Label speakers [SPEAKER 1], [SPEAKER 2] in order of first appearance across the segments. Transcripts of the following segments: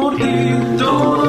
[SPEAKER 1] por ti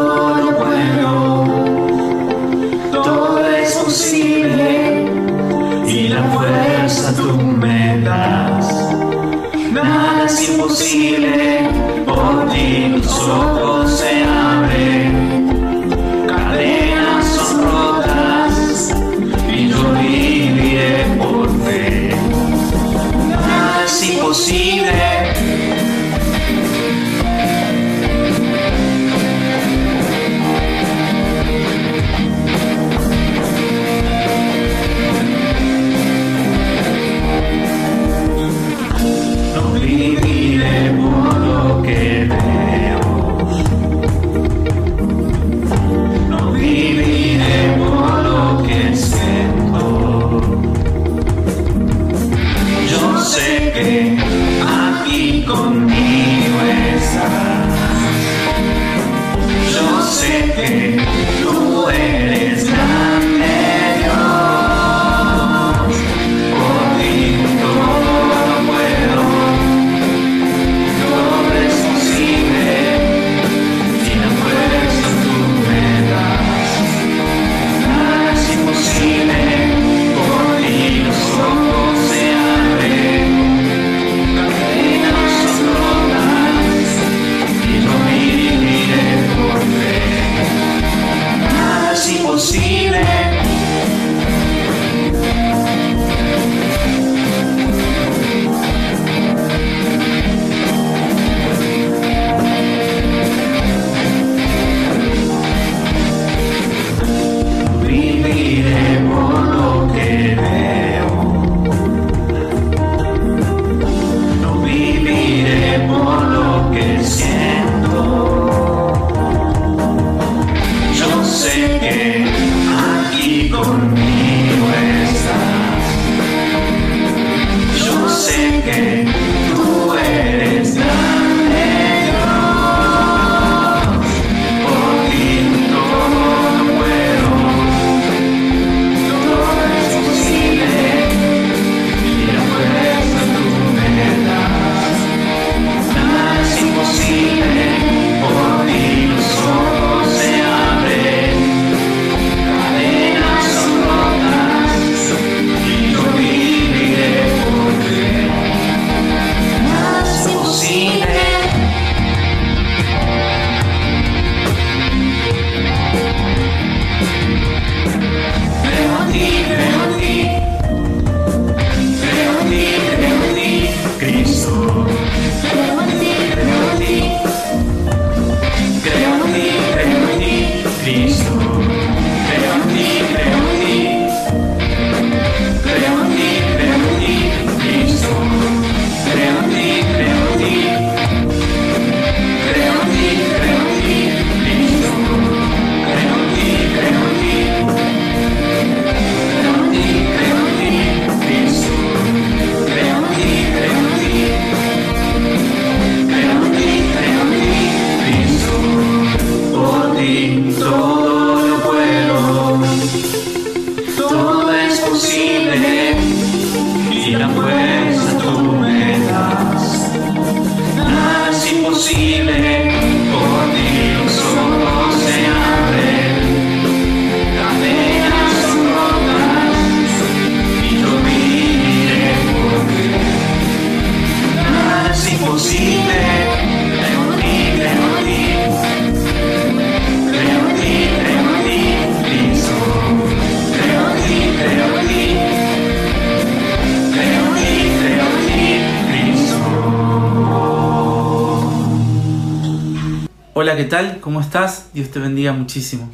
[SPEAKER 2] ¿qué tal? ¿Cómo estás? Dios te bendiga muchísimo.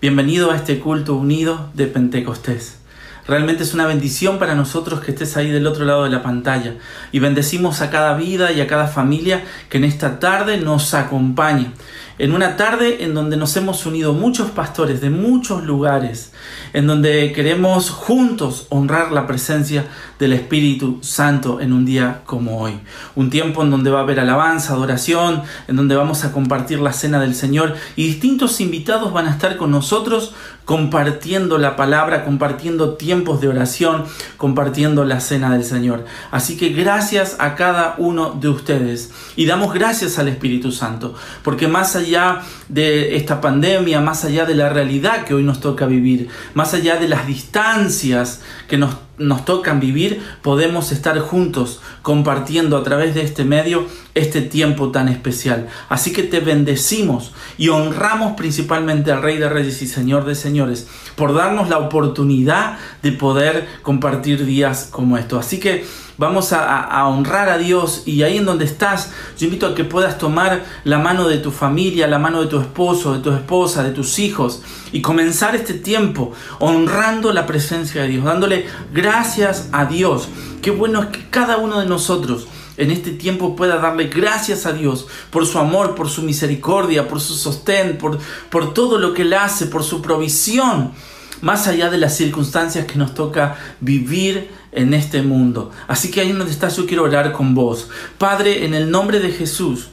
[SPEAKER 2] Bienvenido a este culto unido de Pentecostés. Realmente es una bendición para nosotros que estés ahí del otro lado de la pantalla. Y bendecimos a cada vida y a cada familia que en esta tarde nos acompaña. En una tarde en donde nos hemos unido muchos pastores de muchos lugares, en donde queremos juntos honrar la presencia del Espíritu Santo en un día como hoy. Un tiempo en donde va a haber alabanza, adoración, en donde vamos a compartir la cena del Señor y distintos invitados van a estar con nosotros compartiendo la palabra, compartiendo tiempos de oración, compartiendo la cena del Señor. Así que gracias a cada uno de ustedes y damos gracias al Espíritu Santo, porque más allá de esta pandemia, más allá de la realidad que hoy nos toca vivir, más allá de las distancias que nos, nos tocan vivir, podemos estar juntos compartiendo a través de este medio este tiempo tan especial. Así que te bendecimos y honramos principalmente al Rey de Reyes y Señor de Señores por darnos la oportunidad de poder compartir días como estos. Así que vamos a, honrar a Dios y ahí en donde estás, yo invito a que puedas tomar la mano de tu familia, la mano de tu esposo, de tu esposa, de tus hijos y comenzar este tiempo honrando la presencia de Dios, dándole gracias a Dios. Qué bueno es que cada uno de nosotros en este tiempo pueda darle gracias a Dios por su amor, por su misericordia, por su sostén, por, por todo lo que Él hace, por su provisión, más allá de las circunstancias que nos toca vivir en este mundo. Así que ahí donde estás yo quiero orar con vos. Padre, en el nombre de Jesús.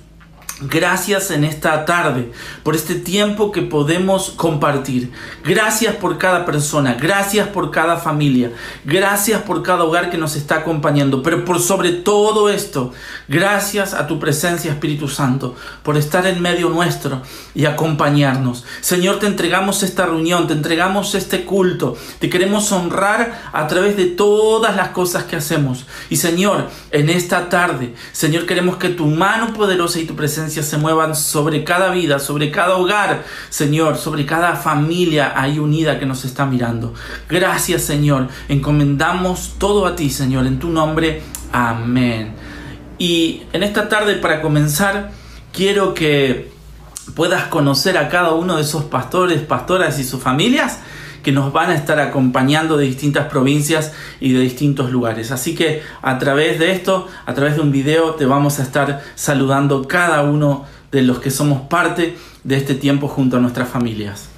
[SPEAKER 2] Gracias en esta tarde por este tiempo que podemos compartir. Gracias por cada persona, gracias por cada familia, gracias por cada hogar que nos está acompañando. Pero por sobre todo esto, gracias a tu presencia Espíritu Santo por estar en medio nuestro y acompañarnos. Señor, te entregamos esta reunión, te entregamos este culto. Te queremos honrar a través de todas las cosas que hacemos. Y Señor, en esta tarde, Señor, queremos que tu mano poderosa y tu presencia se muevan sobre cada vida, sobre cada hogar, Señor, sobre cada familia ahí unida que nos está mirando. Gracias, Señor. Encomendamos todo a ti, Señor, en tu nombre. Amén. Y en esta tarde, para comenzar, quiero que puedas conocer a cada uno de esos pastores, pastoras y sus familias que nos van a estar acompañando de distintas provincias y de distintos lugares. Así que a través de esto, a través de un video, te vamos a estar saludando cada uno de los que somos parte de este tiempo junto a nuestras familias.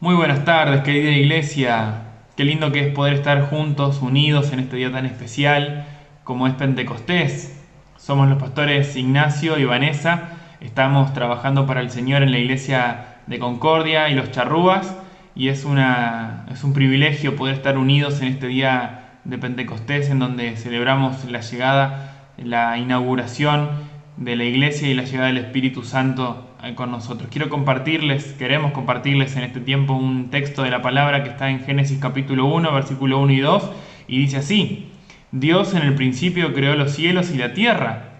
[SPEAKER 3] Muy buenas tardes, querida iglesia. Qué lindo que es poder estar juntos, unidos en este día tan especial como es Pentecostés. Somos los pastores Ignacio y Vanessa. Estamos trabajando para el Señor en la iglesia de Concordia y los Charrúas y es, una, es un privilegio poder estar unidos en este día de Pentecostés en donde celebramos la llegada, la inauguración de la iglesia y la llegada del Espíritu Santo con nosotros. Quiero compartirles, queremos compartirles en este tiempo un texto de la palabra que está en Génesis capítulo 1, versículo 1 y 2, y dice así, Dios en el principio creó los cielos y la tierra.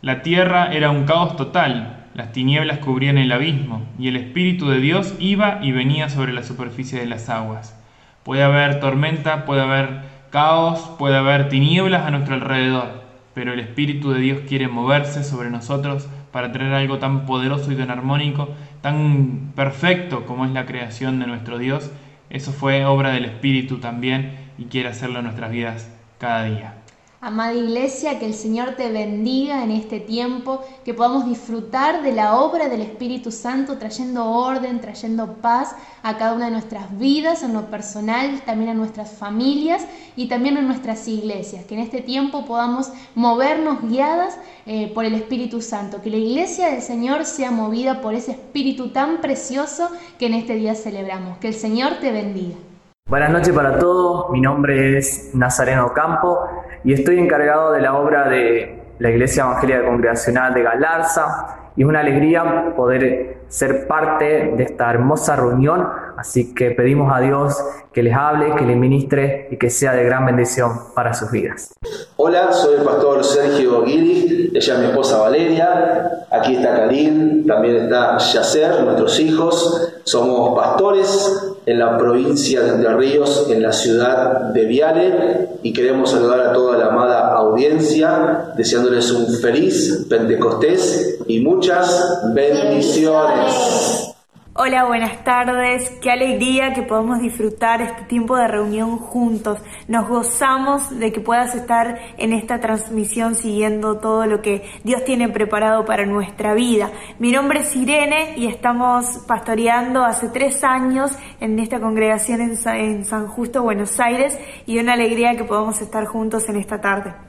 [SPEAKER 3] La tierra era un caos total, las tinieblas cubrían el abismo, y el Espíritu de Dios iba y venía sobre la superficie de las aguas. Puede haber tormenta, puede haber caos, puede haber tinieblas a nuestro alrededor, pero el Espíritu de Dios quiere moverse sobre nosotros para traer algo tan poderoso y tan armónico, tan perfecto como es la creación de nuestro Dios. Eso fue obra del Espíritu también y quiere hacerlo en nuestras vidas cada día.
[SPEAKER 4] Amada Iglesia, que el Señor te bendiga en este tiempo, que podamos disfrutar de la obra del Espíritu Santo trayendo orden, trayendo paz a cada una de nuestras vidas, en lo personal, también a nuestras familias y también en nuestras iglesias. Que en este tiempo podamos movernos guiadas eh, por el Espíritu Santo. Que la Iglesia del Señor sea movida por ese Espíritu tan precioso que en este día celebramos. Que el Señor te bendiga.
[SPEAKER 5] Buenas noches para todos, mi nombre es Nazareno Campo y estoy encargado de la obra de la Iglesia Evangélica Congregacional de Galarza. Y es una alegría poder ser parte de esta hermosa reunión, así que pedimos a Dios que les hable, que les ministre y que sea de gran bendición para sus vidas.
[SPEAKER 6] Hola, soy el pastor Sergio Guiri, ella es mi esposa Valeria, aquí está Karim, también está Yacer, nuestros hijos, somos pastores en la provincia de Entre Ríos, en la ciudad de Viale, y queremos saludar a toda la amada audiencia, deseándoles un feliz Pentecostés y muchas bendiciones.
[SPEAKER 7] Hola, buenas tardes. Qué alegría que podamos disfrutar este tiempo de reunión juntos. Nos gozamos de que puedas estar en esta transmisión siguiendo todo lo que Dios tiene preparado para nuestra vida. Mi nombre es Irene y estamos pastoreando hace tres años en esta congregación en San Justo, Buenos Aires, y una alegría que podamos estar juntos en esta tarde.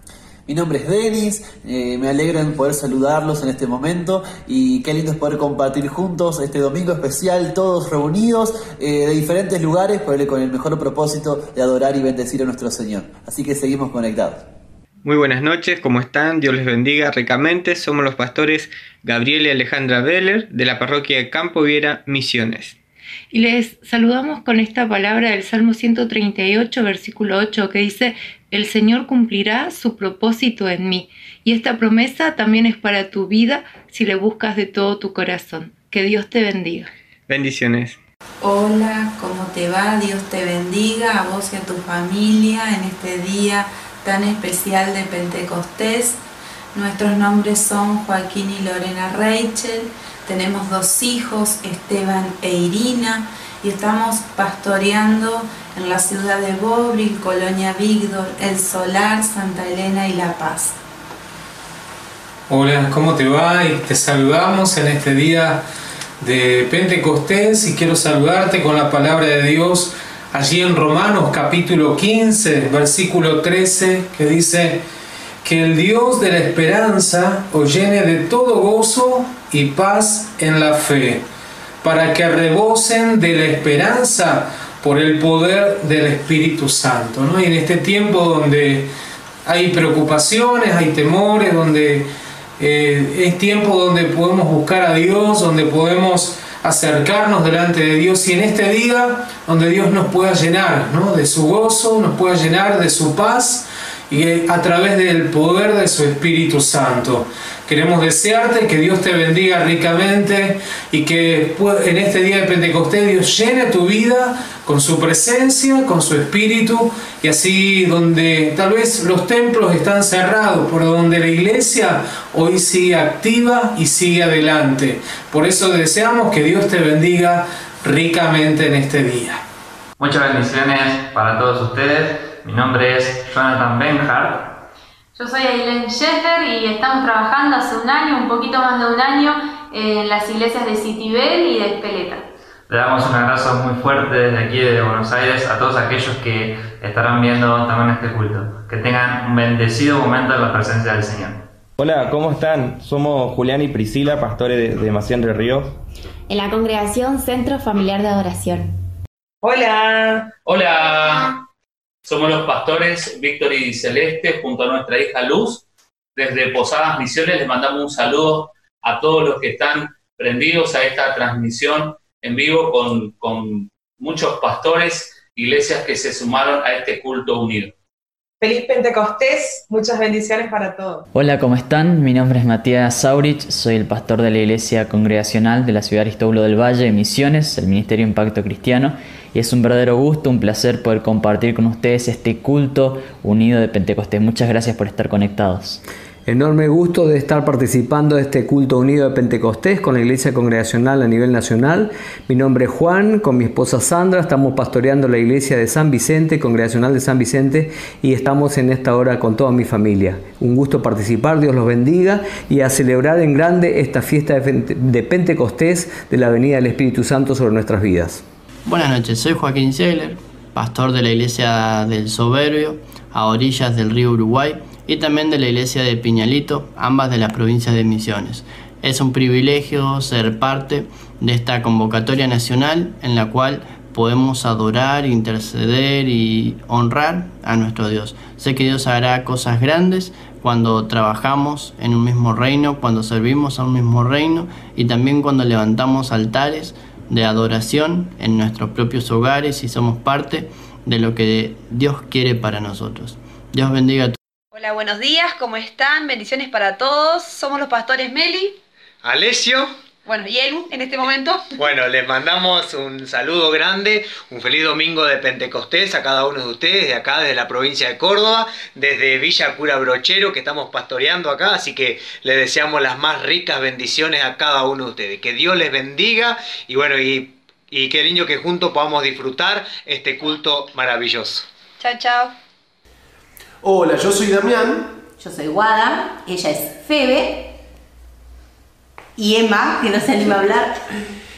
[SPEAKER 8] Mi nombre es Denis, eh, me alegra en poder saludarlos en este momento y qué lindo es poder compartir juntos este domingo especial, todos reunidos eh, de diferentes lugares con el mejor propósito de adorar y bendecir a nuestro Señor. Así que seguimos conectados.
[SPEAKER 9] Muy buenas noches, ¿cómo están? Dios les bendiga ricamente. Somos los pastores Gabriel y Alejandra Beller de la parroquia de Campo Viera Misiones.
[SPEAKER 10] Y les saludamos con esta palabra del Salmo 138, versículo 8, que dice, el Señor cumplirá su propósito en mí. Y esta promesa también es para tu vida si le buscas de todo tu corazón. Que Dios te bendiga.
[SPEAKER 9] Bendiciones.
[SPEAKER 11] Hola, ¿cómo te va? Dios te bendiga a vos y a tu familia en este día tan especial de Pentecostés. Nuestros nombres son Joaquín y Lorena Rachel. Tenemos dos hijos, Esteban e Irina, y estamos pastoreando en la ciudad de Bobril, Colonia Víctor, El Solar, Santa Elena y La Paz.
[SPEAKER 12] Hola, ¿cómo te va? Y te saludamos en este día de Pentecostés y quiero saludarte con la palabra de Dios allí en Romanos capítulo 15, versículo 13, que dice que el Dios de la esperanza os llene de todo gozo y paz en la fe, para que rebosen de la esperanza por el poder del Espíritu Santo. ¿no? Y en este tiempo donde hay preocupaciones, hay temores, donde eh, es tiempo donde podemos buscar a Dios, donde podemos acercarnos delante de Dios y en este día donde Dios nos pueda llenar ¿no? de su gozo, nos pueda llenar de su paz y a través del poder de su Espíritu Santo. Queremos desearte que Dios te bendiga ricamente y que en este día de Pentecostés Dios llene tu vida con su presencia, con su Espíritu y así donde tal vez los templos están cerrados, por donde la iglesia hoy sigue activa y sigue adelante. Por eso deseamos que Dios te bendiga ricamente en este día.
[SPEAKER 13] Muchas bendiciones para todos ustedes. Mi nombre es Jonathan Benhart
[SPEAKER 14] yo soy Aileen Sheffer y estamos trabajando hace un año, un poquito más de un año, en las iglesias de Citibel y de Espeleta.
[SPEAKER 13] Le damos un abrazo muy fuerte desde aquí de Buenos Aires a todos aquellos que estarán viendo también este culto. Que tengan un bendecido momento en la presencia del Señor.
[SPEAKER 15] Hola, ¿cómo están? Somos Julián y Priscila, pastores de, de Macián del Río.
[SPEAKER 16] En la congregación Centro Familiar de Adoración.
[SPEAKER 17] Hola.
[SPEAKER 18] Hola. Somos los pastores Víctor y Celeste junto a nuestra hija Luz. Desde Posadas Misiones les mandamos un saludo a todos los que están prendidos a esta transmisión en vivo con, con muchos pastores, iglesias que se sumaron a este culto unido.
[SPEAKER 17] Feliz Pentecostés, muchas bendiciones para todos.
[SPEAKER 19] Hola, ¿cómo están? Mi nombre es Matías Saurich, soy el pastor de la Iglesia Congregacional de la ciudad de Aristóbulo del Valle, Misiones, el Ministerio Impacto Cristiano, y es un verdadero gusto, un placer poder compartir con ustedes este culto unido de Pentecostés. Muchas gracias por estar conectados.
[SPEAKER 20] Enorme gusto de estar participando de este culto unido de Pentecostés con la Iglesia Congregacional a nivel nacional. Mi nombre es Juan, con mi esposa Sandra, estamos pastoreando la Iglesia de San Vicente, Congregacional de San Vicente, y estamos en esta hora con toda mi familia. Un gusto participar, Dios los bendiga y a celebrar en grande esta fiesta de Pentecostés de la venida del Espíritu Santo sobre nuestras vidas.
[SPEAKER 21] Buenas noches, soy Joaquín Segler, pastor de la Iglesia del Soberbio, a orillas del río Uruguay y también de la iglesia de Piñalito, ambas de las provincias de Misiones. Es un privilegio ser parte de esta convocatoria nacional en la cual podemos adorar, interceder y honrar a nuestro Dios. Sé que Dios hará cosas grandes cuando trabajamos en un mismo reino, cuando servimos a un mismo reino y también cuando levantamos altares de adoración en nuestros propios hogares y somos parte de lo que Dios quiere para nosotros. Dios bendiga a
[SPEAKER 22] Hola, buenos días, ¿cómo están? Bendiciones para todos. Somos los pastores Meli.
[SPEAKER 23] Alessio.
[SPEAKER 22] Bueno, y Elu en este momento.
[SPEAKER 23] Bueno, les mandamos un saludo grande, un feliz domingo de Pentecostés a cada uno de ustedes, de acá, desde la provincia de Córdoba, desde Villa Cura Brochero, que estamos pastoreando acá, así que les deseamos las más ricas bendiciones a cada uno de ustedes. Que Dios les bendiga y bueno, y, y qué lindo que juntos podamos disfrutar este culto maravilloso.
[SPEAKER 22] Chao, chao.
[SPEAKER 24] Hola, yo soy Damián.
[SPEAKER 25] Yo soy Guada, ella es Febe. Y Emma, que no se anima a hablar.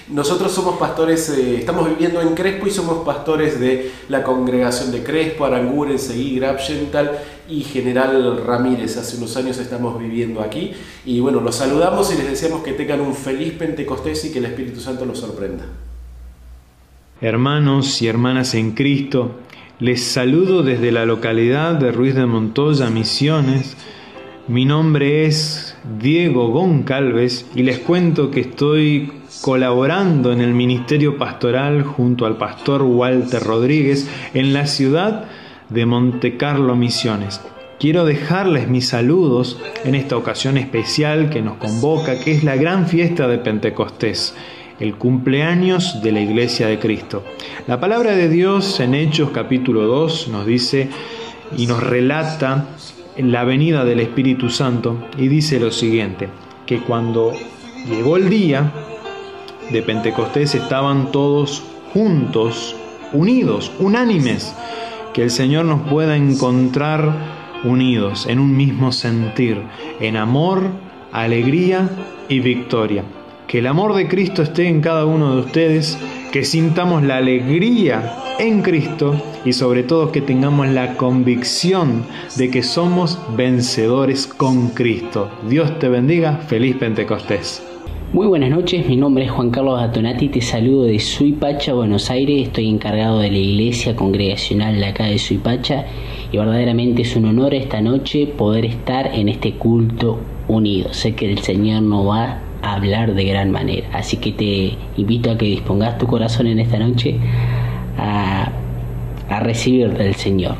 [SPEAKER 24] Nosotros somos pastores, eh, estamos viviendo en Crespo y somos pastores de la congregación de Crespo, Aranguren, Seguí, Grabgental y General Ramírez. Hace unos años estamos viviendo aquí y bueno, los saludamos y les deseamos que tengan un feliz Pentecostés y que el Espíritu Santo los sorprenda.
[SPEAKER 3] Hermanos y hermanas en Cristo,
[SPEAKER 26] Les saludo desde la localidad de Ruiz de Montoya, Misiones. Mi nombre es Diego Goncalves y les cuento que estoy colaborando en el ministerio pastoral junto al pastor Walter Rodríguez en la ciudad de Montecarlo Misiones. Quiero dejarles mis saludos en esta ocasión especial que nos convoca, que es la gran fiesta de Pentecostés, el cumpleaños de la Iglesia de Cristo. La palabra de Dios en Hechos capítulo 2 nos dice y nos relata la venida del Espíritu Santo y dice lo siguiente, que cuando llegó el día de Pentecostés estaban todos juntos, unidos, unánimes, que el Señor nos pueda encontrar unidos en un mismo sentir, en amor, alegría y victoria. Que el amor de Cristo esté en cada uno de ustedes, que sintamos la alegría en Cristo y sobre todo que tengamos la convicción de que somos vencedores con Cristo. Dios te bendiga, feliz Pentecostés.
[SPEAKER 27] Muy buenas noches, mi nombre es Juan Carlos Atonati, te saludo de Suipacha, Buenos Aires, estoy encargado de la iglesia congregacional de acá de Suipacha y verdaderamente es un honor esta noche poder estar en este culto unido. Sé que el Señor nos va hablar de gran manera, así que te invito a que dispongas tu corazón en esta noche a, a recibir del Señor.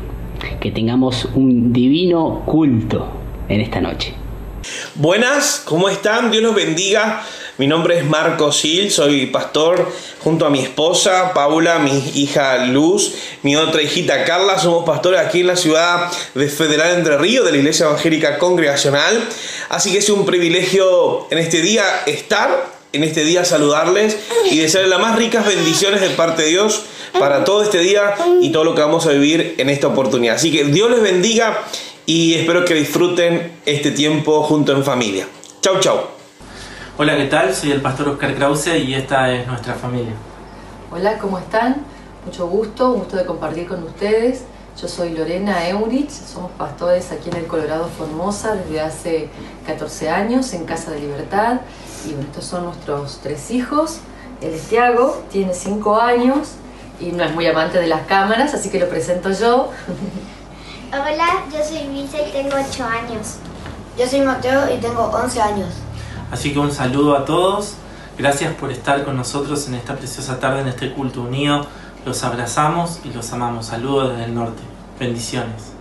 [SPEAKER 27] Que tengamos un divino culto en esta noche.
[SPEAKER 28] Buenas, ¿cómo están? Dios los bendiga. Mi nombre es Marco Sil, soy pastor junto a mi esposa Paula, mi hija Luz, mi otra hijita Carla. Somos pastores aquí en la ciudad de Federal Entre Ríos, de la Iglesia Evangélica Congregacional. Así que es un privilegio en este día estar, en este día saludarles y desearles las más ricas bendiciones de parte de Dios para todo este día y todo lo que vamos a vivir en esta oportunidad. Así que Dios les bendiga y espero que disfruten este tiempo junto en familia. Chau, chau.
[SPEAKER 2] Hola, ¿qué tal? Soy el pastor Oscar Krause y esta es nuestra familia.
[SPEAKER 29] Hola, ¿cómo están? Mucho gusto, un gusto de compartir con ustedes. Yo soy Lorena Eurich, somos pastores aquí en el Colorado Formosa desde hace 14 años en Casa de Libertad. Y bueno, estos son nuestros tres hijos. Es Tiago, tiene 5 años y no es muy amante de las cámaras, así que lo presento yo.
[SPEAKER 30] Hola, yo soy Visa y tengo 8 años. Yo soy Mateo y tengo 11 años.
[SPEAKER 2] Así que un saludo a todos. Gracias por estar con nosotros en esta preciosa tarde, en este culto unido. Los abrazamos y los amamos. Saludos desde el norte. Bendiciones.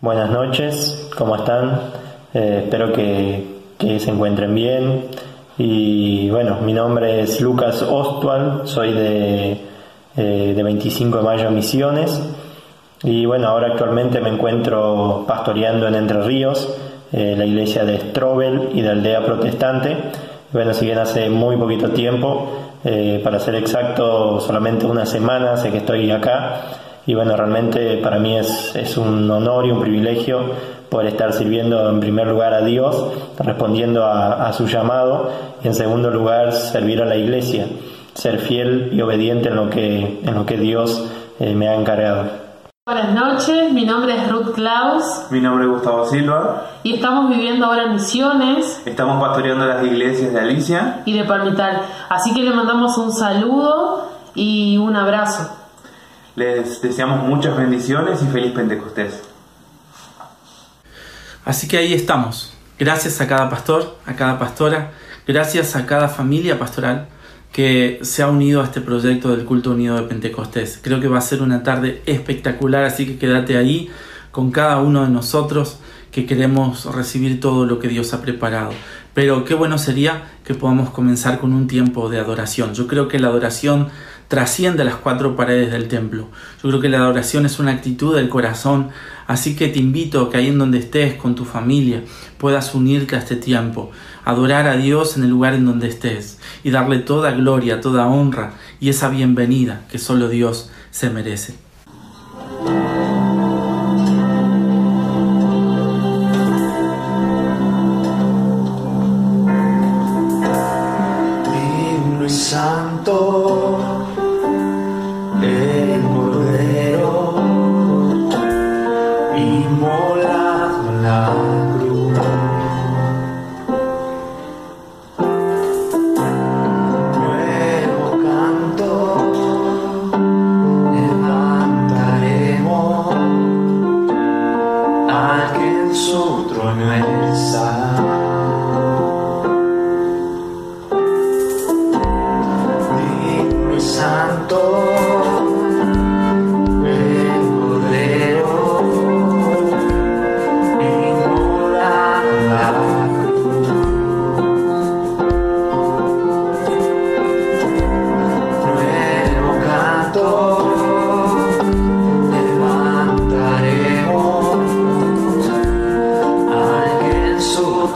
[SPEAKER 31] Buenas noches, ¿cómo están? Eh, espero que, se encuentren bien. Y bueno, mi nombre es Lucas Ostual, soy de, eh, de 25 de mayo Misiones. Y bueno, ahora actualmente me encuentro pastoreando en Entre Ríos, eh, la iglesia de Strobel y de Aldea Protestante. Bueno, si bien hace muy poquito tiempo, eh, para ser exacto, solamente una semana sé que estoy acá. Y bueno, realmente para mí es, un honor y un privilegio poder estar sirviendo en primer lugar a Dios, respondiendo a, a su llamado, y en segundo lugar servir a la iglesia, ser fiel y obediente en lo que, en lo que Dios eh, me ha encargado.
[SPEAKER 32] Buenas noches, mi nombre es Ruth Klaus.
[SPEAKER 33] Mi nombre es Gustavo Silva.
[SPEAKER 32] Y estamos viviendo ahora en Misiones.
[SPEAKER 33] Estamos pastoreando las iglesias de Alicia.
[SPEAKER 32] Y de Palmital. Así que le mandamos un saludo y un abrazo.
[SPEAKER 33] Les deseamos muchas bendiciones y feliz Pentecostés.
[SPEAKER 2] Así que ahí estamos. Gracias a cada pastor, a cada pastora, gracias a cada familia pastoral que se ha unido a este proyecto del culto unido de Pentecostés. Creo que va a ser una tarde espectacular, así que quédate ahí con cada uno de nosotros que queremos recibir todo lo que Dios ha preparado. Pero qué bueno sería que podamos comenzar con un tiempo de adoración. Yo creo que la adoración trasciende las cuatro paredes del templo. Yo creo que la adoración es una actitud del corazón, así que te invito a que ahí en donde estés con tu familia puedas unirte a este tiempo, adorar a Dios en el lugar en donde estés y darle toda gloria, toda honra y esa bienvenida que solo Dios se merece.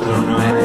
[SPEAKER 2] I don't know.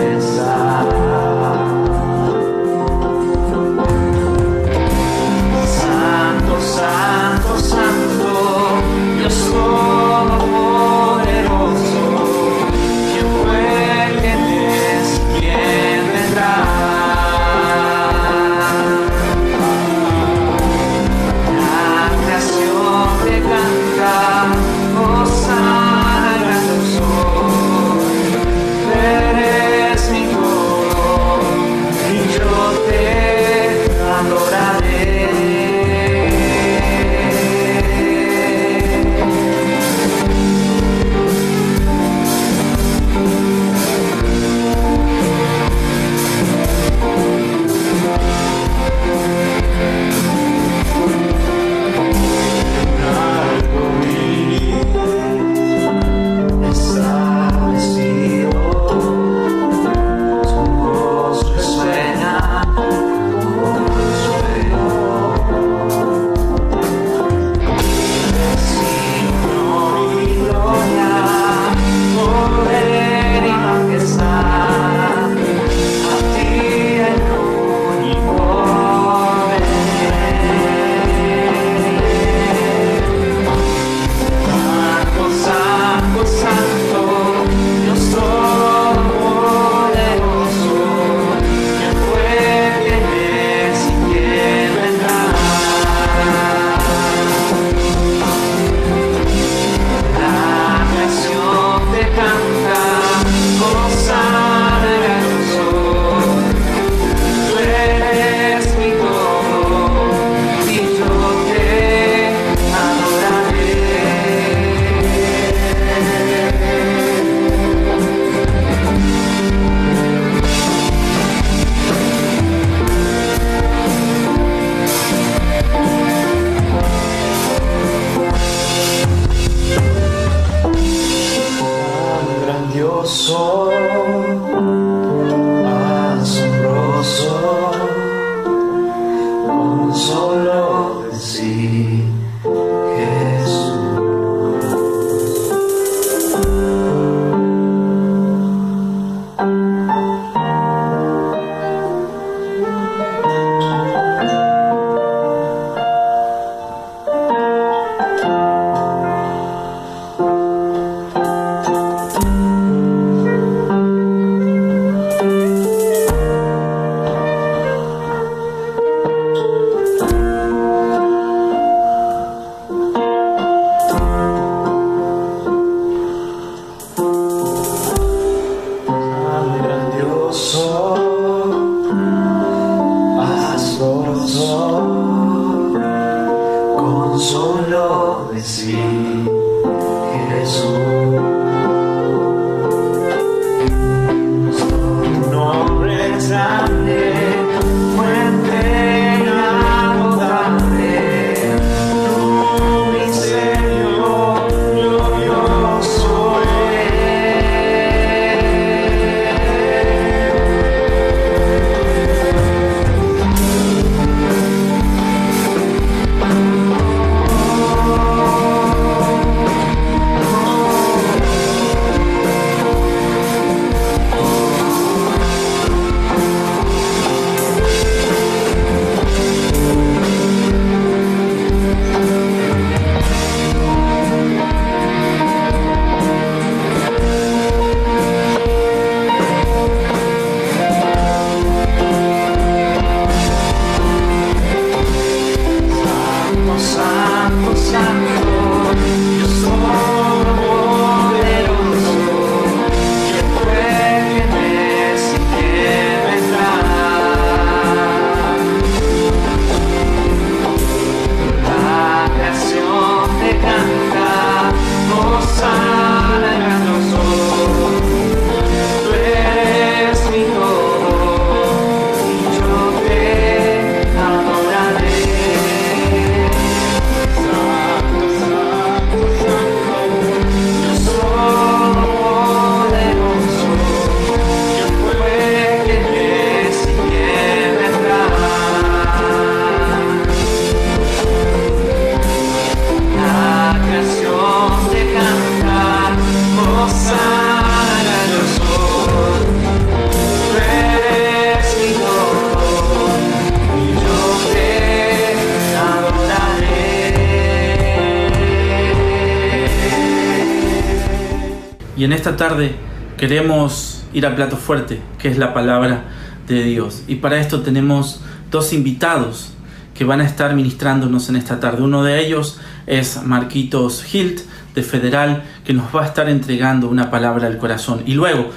[SPEAKER 2] Tarde queremos ir al plato fuerte, que es la palabra de Dios. Y para esto tenemos dos invitados que van a estar ministrándonos en esta tarde. Uno de ellos es Marquitos Hilt de Federal, que nos va a estar entregando una palabra al corazón. Y luego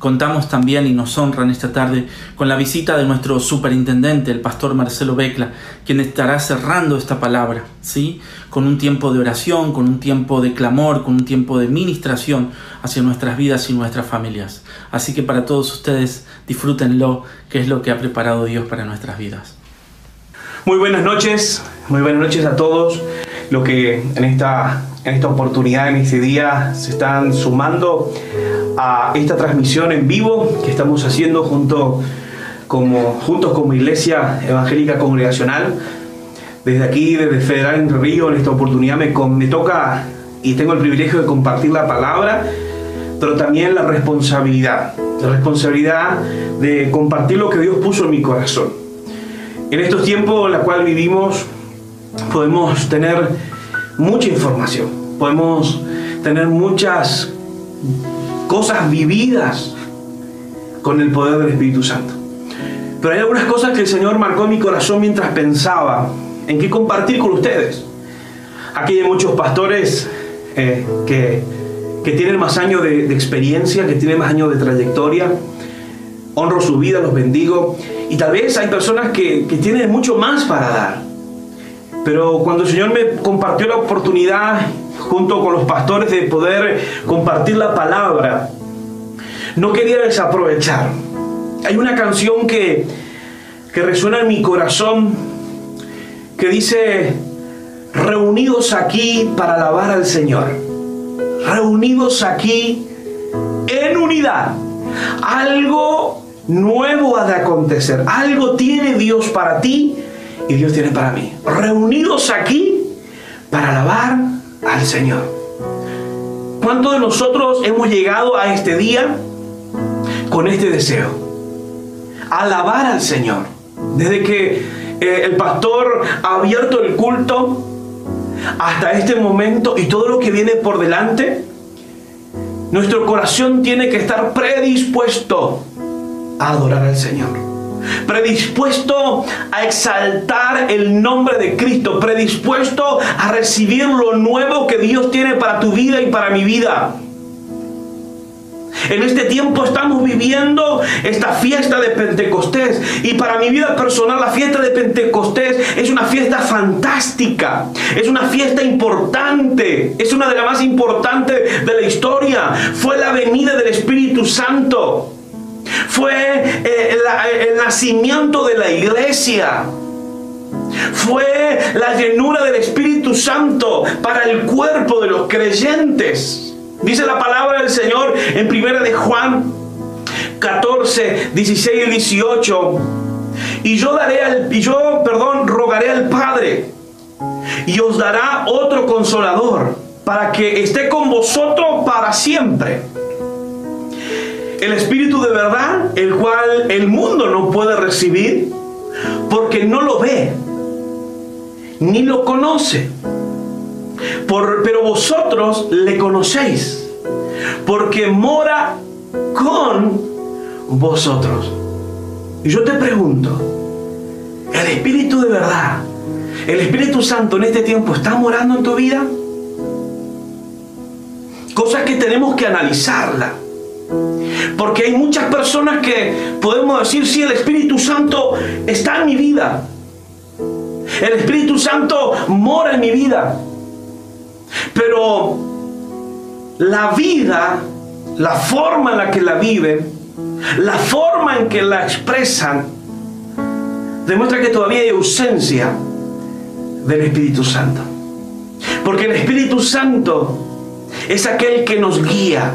[SPEAKER 2] contamos también y nos honran esta tarde con la visita de nuestro superintendente, el pastor Marcelo Becla, quien estará cerrando esta palabra, ¿sí? Con un tiempo de oración, con un tiempo de clamor, con un tiempo de ministración hacia nuestras vidas y nuestras familias. Así que para todos ustedes, disfrútenlo, que es lo que ha preparado Dios para nuestras vidas.
[SPEAKER 28] Muy buenas noches, muy buenas noches a todos los que en esta, en esta oportunidad, en este día, se están sumando a esta transmisión en vivo que estamos haciendo junto, como, juntos como Iglesia Evangélica Congregacional. Desde aquí, desde Federal en Río, en esta oportunidad me, me toca y tengo el privilegio de compartir la palabra, pero también la responsabilidad, la responsabilidad de compartir lo que Dios puso en mi corazón. En estos tiempos en los cuales vivimos, podemos tener mucha información, podemos tener muchas cosas vividas con el poder del Espíritu Santo. Pero hay algunas cosas que el Señor marcó en mi corazón mientras pensaba en qué compartir con ustedes. Aquí hay muchos pastores eh, que, que, tienen más años de, de experiencia, que tienen más años de trayectoria. Honro su vida, los bendigo. Y tal vez hay personas que, que tienen mucho más para dar. Pero cuando el Señor me compartió la oportunidad junto con los pastores de poder compartir la palabra, no quería desaprovechar. Hay una canción que, que resuena en mi corazón que dice, reunidos aquí para alabar al Señor, reunidos aquí en unidad. Algo nuevo ha de acontecer, algo tiene Dios para ti y Dios tiene para mí. Reunidos aquí para alabar al Señor. ¿Cuántos de nosotros hemos llegado a este día con este deseo? Alabar al Señor. Desde que eh, el pastor ha abierto el culto hasta este momento y todo lo que viene por delante, nuestro corazón tiene que estar predispuesto a adorar al Señor predispuesto a exaltar el nombre de Cristo, predispuesto a recibir lo nuevo que Dios tiene para tu vida y para mi vida. En este tiempo estamos viviendo esta fiesta de Pentecostés y para mi vida personal la fiesta de Pentecostés es una fiesta fantástica, es una fiesta importante, es una de las más importantes de la historia. Fue la venida del Espíritu Santo fue eh, el nacimiento de la iglesia. Fue la llenura del Espíritu Santo para el cuerpo de los creyentes. Dice la palabra del Señor en primera de Juan 14, 16 y 18. Y yo daré al, y yo, perdón, rogaré al Padre y os dará otro consolador para que esté con vosotros para siempre el Espíritu de verdad, el cual el mundo no puede recibir porque no lo ve, ni lo conoce. pero vosotros le conocéis, porque mora con vosotros. Y yo te pregunto, ¿el Espíritu de verdad, el Espíritu Santo en este tiempo está morando en tu vida? Cosas que tenemos que analizarla. Porque hay muchas personas que podemos decir, sí, el Espíritu Santo está en mi vida. El Espíritu Santo mora en mi vida. Pero la vida, la forma en la que la viven, la forma en que la expresan, demuestra que todavía hay ausencia del Espíritu Santo. Porque el Espíritu Santo es aquel que nos guía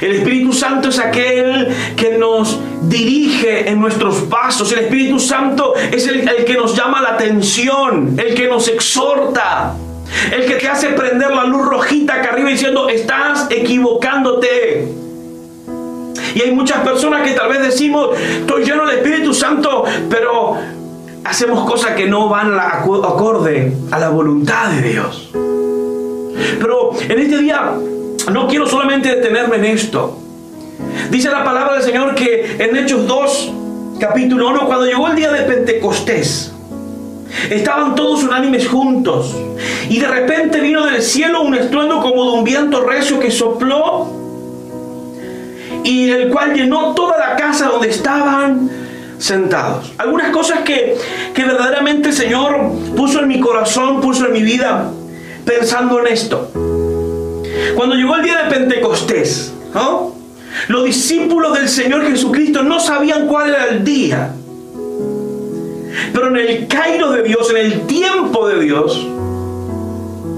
[SPEAKER 28] el Espíritu Santo es aquel que nos dirige en nuestros pasos. El Espíritu Santo es el, que nos llama la atención, el que nos exhorta. El que te hace prender la luz rojita acá arriba diciendo, estás equivocándote. Y hay muchas personas que tal vez decimos, estoy lleno del Espíritu Santo, pero hacemos cosas que no van acorde a la voluntad de Dios. Pero en este día no quiero solamente detenerme en esto. Dice la palabra del Señor que en Hechos 2, capítulo 1, cuando llegó el día de Pentecostés, estaban todos unánimes juntos. Y de repente vino del cielo un estruendo como de un viento recio que sopló y el cual llenó toda la casa donde estaban sentados. Algunas cosas que, que verdaderamente el Señor puso en mi corazón, puso en mi vida, pensando en esto. Cuando llegó el día de Pentecostés, los discípulos del Señor Jesucristo no sabían cuál era el día. Pero en el Cairo de Dios, en el tiempo de Dios,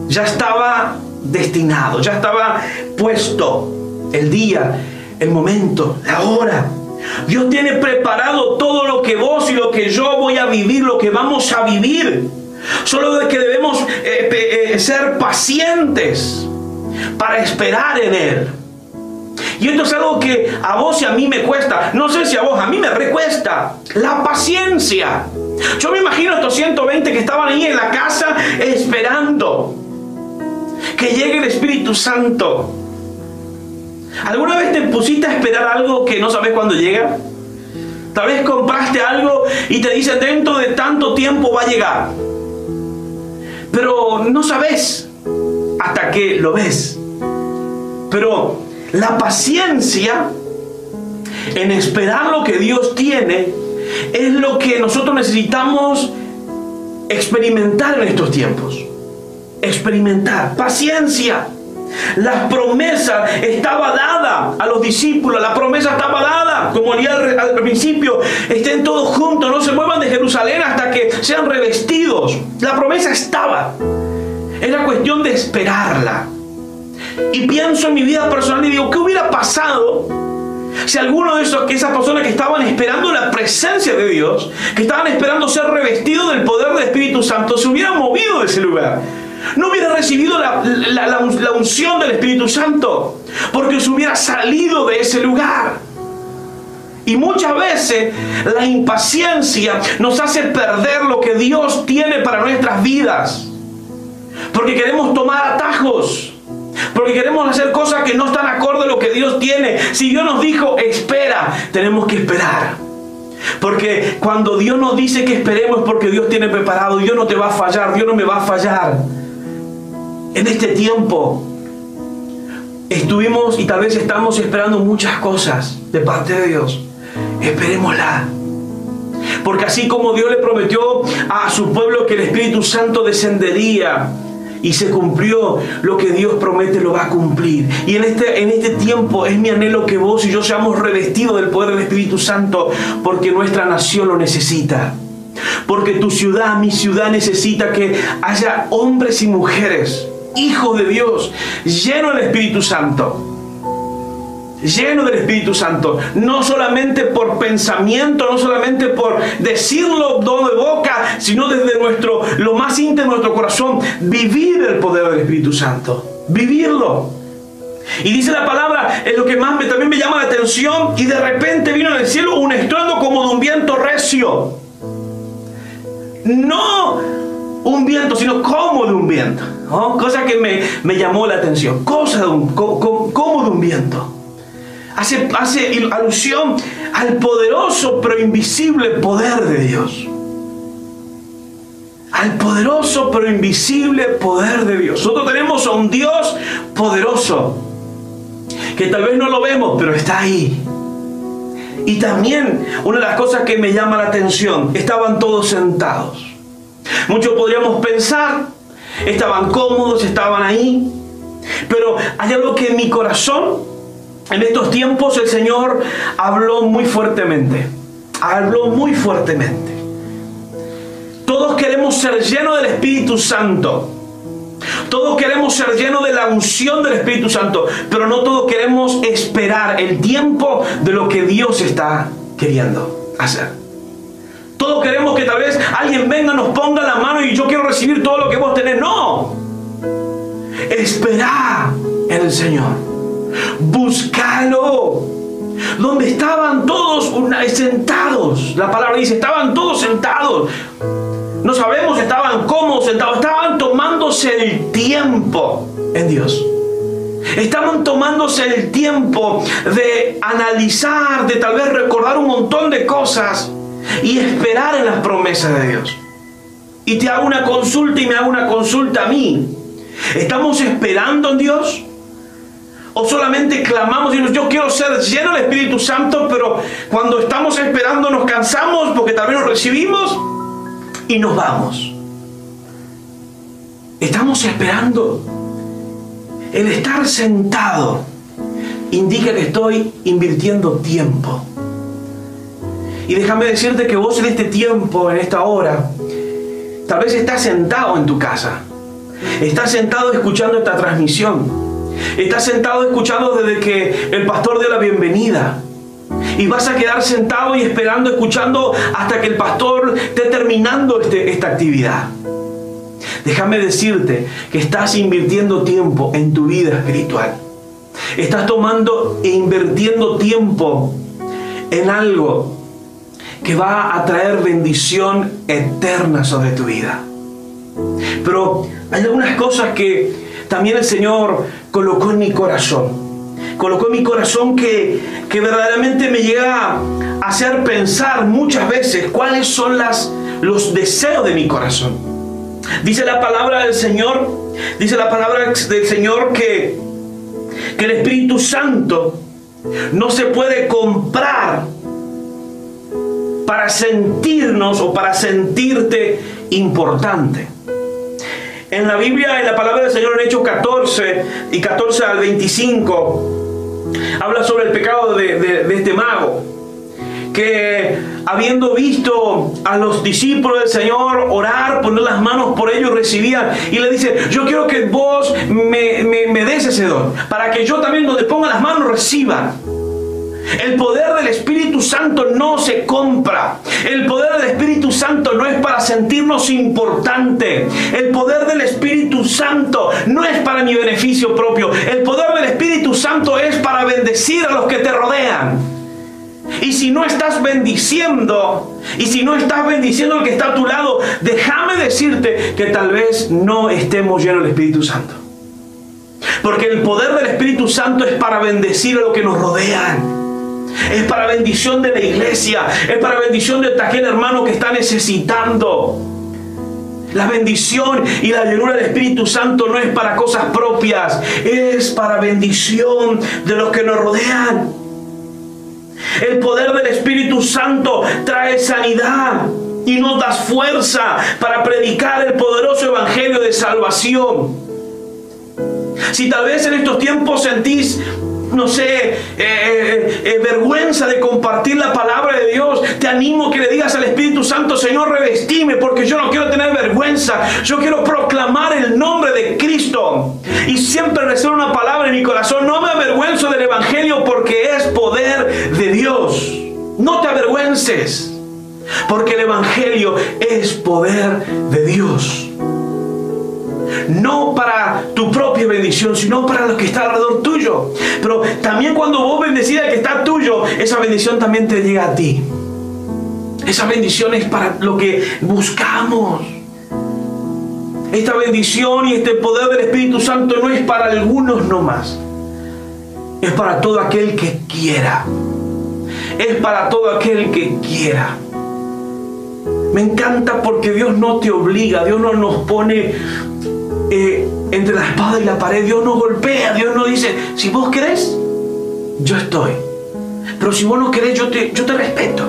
[SPEAKER 28] ya estaba destinado, ya estaba puesto el día, el momento, la hora. Dios tiene preparado todo lo que vos y lo que yo voy a vivir, lo que vamos a vivir. Solo de que debemos eh, eh, ser pacientes para esperar en Él. Y esto es algo que a vos y a mí me cuesta. No sé si a vos, a mí me recuesta. La paciencia. Yo me imagino estos 120 que estaban ahí en la casa esperando que llegue el Espíritu Santo. ¿Alguna vez te pusiste a esperar algo que no sabes cuándo llega? Tal vez compraste algo y te dice dentro de tanto tiempo va a llegar. Pero no sabes hasta que lo ves. Pero la paciencia en esperar lo que Dios tiene es lo que nosotros necesitamos experimentar en estos tiempos. Experimentar. Paciencia. La promesa estaba dada a los discípulos, la promesa estaba dada, como leía al, al, principio, estén todos juntos, no se muevan de Jerusalén hasta que sean revestidos. La promesa estaba. Era cuestión de esperarla. Y pienso en mi vida personal y digo, ¿qué hubiera pasado si alguno de esos, que esas personas que estaban esperando la presencia de Dios, que estaban esperando ser revestidos del poder del Espíritu Santo, se hubieran movido de ese lugar? No hubiera recibido la, la, unción del Espíritu Santo, porque se hubiera salido de ese lugar. Y muchas veces la impaciencia nos hace perder lo que Dios tiene para nuestras vidas. Porque queremos tomar atajos. Porque queremos hacer cosas que no están acorde a lo que Dios tiene. Si Dios nos dijo, espera, tenemos que esperar. Porque cuando Dios nos dice que esperemos es porque Dios tiene preparado. Dios no te va a fallar, Dios no me va a fallar. En este tiempo estuvimos y tal vez estamos esperando muchas cosas de parte de Dios. Esperémosla. Porque así como Dios le prometió a su pueblo que el Espíritu Santo descendería y se cumplió. Lo que Dios promete lo va a cumplir. Y en este, en este tiempo es mi anhelo que vos y yo seamos revestidos del poder del Espíritu Santo porque nuestra nación lo necesita. Porque tu ciudad, mi ciudad necesita que haya hombres y mujeres hijos de Dios llenos del Espíritu Santo lleno del Espíritu Santo, no solamente por pensamiento, no solamente por decirlo de boca, sino desde nuestro lo más íntimo de nuestro corazón, vivir el poder del Espíritu Santo, vivirlo. Y dice la palabra, es lo que más me, también me llama la atención, y de repente vino del cielo un estruendo como de un viento recio. No un viento, sino como de un viento. Cosa que me, me, llamó la atención. Cosa de un, como de un viento hace, hace alusión al poderoso pero invisible poder de Dios. Al poderoso pero invisible poder de Dios. Nosotros tenemos a un Dios poderoso, que tal vez no lo vemos, pero está ahí. Y también una de las cosas que me llama la atención, estaban todos sentados. Muchos podríamos pensar, estaban cómodos, estaban ahí, pero hay algo que en mi corazón en estos tiempos el Señor habló muy fuertemente. Habló muy fuertemente. Todos queremos ser llenos del Espíritu Santo. Todos queremos ser llenos de la unción del Espíritu Santo. Pero no todos queremos esperar el tiempo de lo que Dios está queriendo hacer. Todos queremos que tal vez alguien venga, nos ponga la mano y yo quiero recibir todo lo que vos tenés. No. Esperá en el Señor búscalo. Donde estaban todos sentados. La palabra dice, estaban todos sentados. No sabemos, estaban cómodos sentados, estaban tomándose el tiempo en Dios. Estaban tomándose el tiempo de analizar, de tal vez recordar un montón de cosas y esperar en las promesas de Dios. Y te hago una consulta y me hago una consulta a mí. ¿Estamos esperando en Dios? ¿O solamente clamamos y yo quiero ser lleno del Espíritu Santo, pero cuando estamos esperando nos cansamos porque también nos recibimos y nos vamos? Estamos esperando. El estar sentado indica que estoy invirtiendo tiempo. Y déjame decirte que vos en este tiempo, en esta hora, tal vez estás sentado en tu casa. Estás sentado escuchando esta transmisión. Estás sentado escuchando desde que el pastor dio la bienvenida. Y vas a quedar sentado y esperando, escuchando hasta que el pastor esté terminando este, esta actividad. Déjame decirte que estás invirtiendo tiempo en tu vida espiritual. Estás tomando e invirtiendo tiempo en algo que va a traer bendición eterna sobre tu vida. Pero hay algunas cosas que también el Señor colocó en mi corazón. Colocó en mi corazón que, que verdaderamente me llega a hacer pensar muchas veces cuáles son las, los deseos de mi corazón. Dice la palabra del Señor, dice la palabra del Señor que, que el Espíritu Santo no se puede comprar para sentirnos o para sentirte importante. En la Biblia, en la palabra del Señor en Hechos 14 y 14 al 25, habla sobre el pecado de, este mago que habiendo visto a los discípulos del Señor orar, poner las manos por ellos, recibían. Y le dice, yo quiero que vos me, me, des ese don, para que yo también donde ponga las manos reciba. El poder del Espíritu Santo no se compra. El poder del Espíritu Santo no es para sentirnos importante. El poder del Espíritu Santo no es para mi beneficio propio. El poder del Espíritu Santo es para bendecir a los que te rodean. Y si no estás bendiciendo, y si no estás bendiciendo al que está a tu lado, déjame decirte que tal vez no estemos llenos del Espíritu Santo. Porque el poder del Espíritu Santo es para bendecir a los que nos rodean. Es para bendición de la iglesia. Es para bendición de aquel hermano que está necesitando. La bendición y la llenura del Espíritu Santo no es para cosas propias. Es para bendición de los que nos rodean. El poder del Espíritu Santo trae sanidad y nos da fuerza para predicar el poderoso evangelio de salvación. Si tal vez en estos tiempos sentís no sé, eh, eh, eh, vergüenza de compartir la palabra de Dios, te animo que le digas al Espíritu Santo, Señor, revestime, porque yo no quiero tener vergüenza, yo quiero proclamar el nombre de Cristo. Y siempre recibo una palabra en mi corazón, no me avergüenzo del Evangelio porque es poder de Dios. No te avergüences, porque el Evangelio es poder de Dios no para tu propia bendición, sino para lo que está alrededor tuyo. Pero también cuando vos bendecís al que está tuyo, esa bendición también te llega a ti. Esa bendición es para lo que buscamos. Esta bendición y este poder del Espíritu Santo no es para algunos nomás. Es para todo aquel que quiera. Es para todo aquel que quiera. Me encanta porque Dios no te obliga, Dios no nos pone eh, entre la espada y la pared. Dios no golpea, Dios no dice, si vos querés, yo estoy. Pero si vos no querés, yo te, respeto.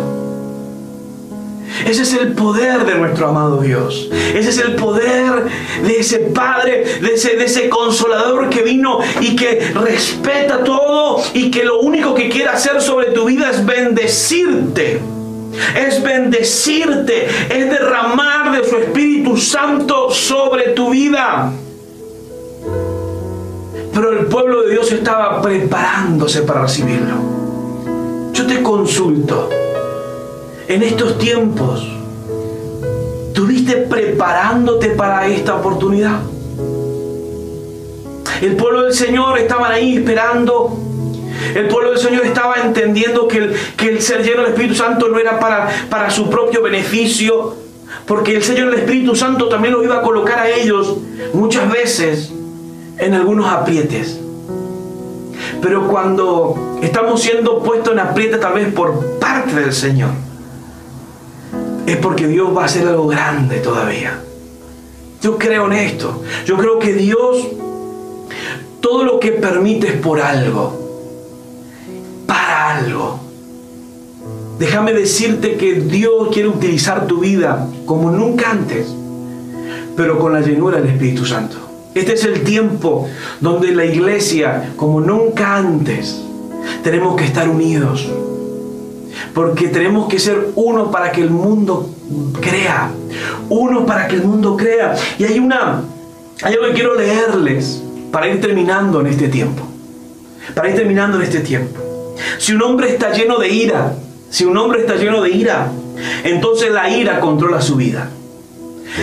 [SPEAKER 28] Ese es el poder de nuestro amado Dios. Ese es el poder de ese Padre, de ese, de ese consolador que vino y que respeta todo y que lo único que quiere hacer sobre tu vida es bendecirte es bendecirte, es derramar de su Espíritu Santo sobre tu vida. Pero el pueblo de Dios estaba preparándose para recibirlo. Yo te consulto, en estos tiempos, ¿tuviste preparándote para esta oportunidad? El pueblo del Señor estaba ahí esperando el pueblo del Señor estaba entendiendo que el, que el ser lleno del Espíritu Santo no era para, para su propio beneficio, porque el Señor del Espíritu Santo también los iba a colocar a ellos muchas veces en algunos aprietes. Pero cuando estamos siendo puestos en aprieta tal vez por parte del Señor, es porque Dios va a hacer algo grande todavía. Yo creo en esto. Yo creo que Dios, todo lo que permite es por algo. Algo. Déjame decirte que Dios quiere utilizar tu vida como nunca antes, pero con la llenura del Espíritu Santo. Este es el tiempo donde la iglesia, como nunca antes, tenemos que estar unidos. Porque tenemos que ser uno para que el mundo crea. Uno para que el mundo crea. Y hay una, hay algo que quiero leerles para ir terminando en este tiempo. Para ir terminando en este tiempo. Si un hombre está lleno de ira, si un hombre está lleno de ira, entonces la ira controla su vida.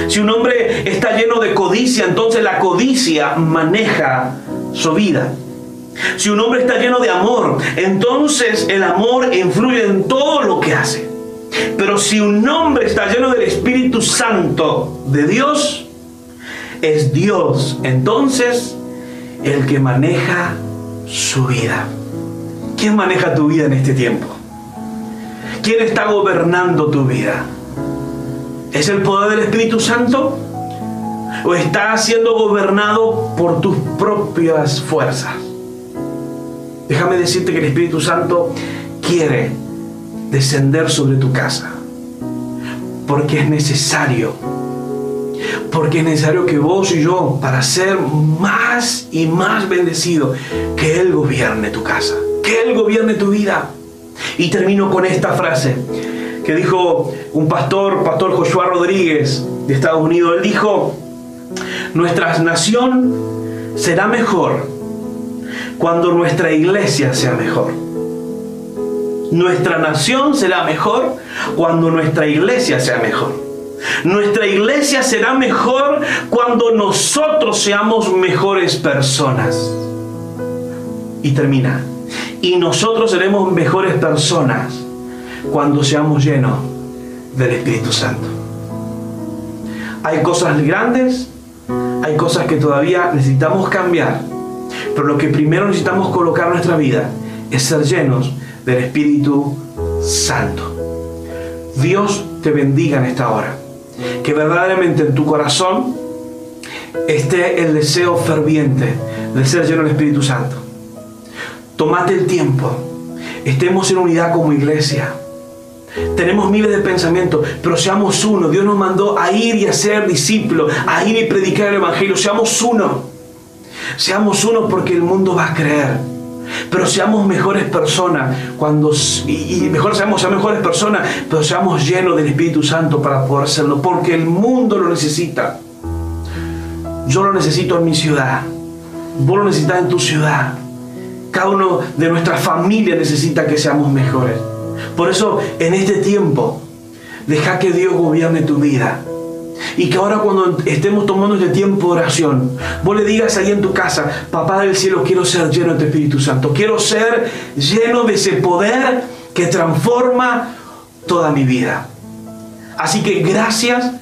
[SPEAKER 28] Si un hombre está lleno de codicia, entonces la codicia maneja su vida. Si un hombre está lleno de amor, entonces el amor influye en todo lo que hace. Pero si un hombre está lleno del Espíritu Santo de Dios, es Dios entonces el que maneja su vida. ¿Quién maneja tu vida en este tiempo? ¿Quién está gobernando tu vida? ¿Es el poder del Espíritu Santo? ¿O está siendo gobernado por tus propias fuerzas? Déjame decirte que el Espíritu Santo quiere descender sobre tu casa. Porque es necesario. Porque es necesario que vos y yo, para ser más y más bendecidos, que Él gobierne tu casa. Que Él gobierne tu vida. Y termino con esta frase que dijo un pastor, pastor Joshua Rodríguez de Estados Unidos. Él dijo, nuestra nación será mejor cuando nuestra iglesia sea mejor. Nuestra nación será mejor cuando nuestra iglesia sea mejor. Nuestra iglesia será mejor cuando nosotros seamos mejores personas. Y termina. Y nosotros seremos mejores personas cuando seamos llenos del Espíritu Santo. Hay cosas grandes, hay cosas que todavía necesitamos cambiar pero lo que primero necesitamos colocar en nuestra vida es ser llenos del Espíritu Santo. Dios te bendiga en esta hora. Que verdaderamente en tu corazón esté el deseo ferviente de ser lleno del Espíritu Santo. Tomate el tiempo. Estemos en unidad como iglesia. Tenemos miles de pensamientos, pero seamos uno. Dios nos mandó a ir y a ser discípulos, a ir y predicar el Evangelio. Seamos uno. Seamos uno porque el mundo va a creer. Pero seamos mejores personas cuando y, mejor seamos, seamos mejores personas, pero seamos llenos del Espíritu Santo para poder hacerlo, porque el mundo lo necesita. Yo lo necesito en mi ciudad. Vos lo necesitas en tu ciudad. Cada uno de nuestra familia necesita que seamos mejores. Por eso, en este tiempo, deja que Dios gobierne tu vida. Y que ahora cuando estemos tomando este tiempo de oración, vos le digas ahí en tu casa, papá del cielo, quiero ser lleno de tu Espíritu Santo. Quiero ser lleno de ese poder que transforma toda mi vida. Así que gracias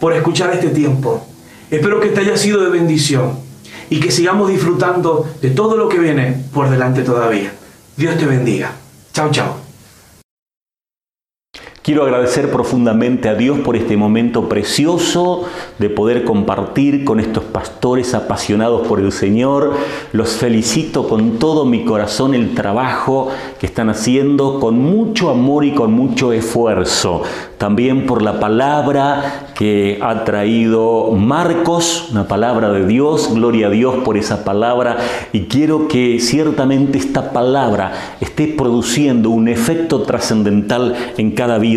[SPEAKER 28] por escuchar este tiempo. Espero que te haya sido de bendición y que sigamos disfrutando de todo lo que viene por delante todavía. Dios te bendiga. Chao, chao.
[SPEAKER 34] Quiero agradecer profundamente a Dios por este momento precioso de poder compartir con estos pastores apasionados por el Señor. Los felicito con todo mi corazón el trabajo que están haciendo con mucho amor y con mucho esfuerzo. También por la palabra que ha traído Marcos, una palabra de Dios. Gloria a Dios por esa palabra. Y quiero que ciertamente esta palabra esté produciendo un efecto trascendental en cada vida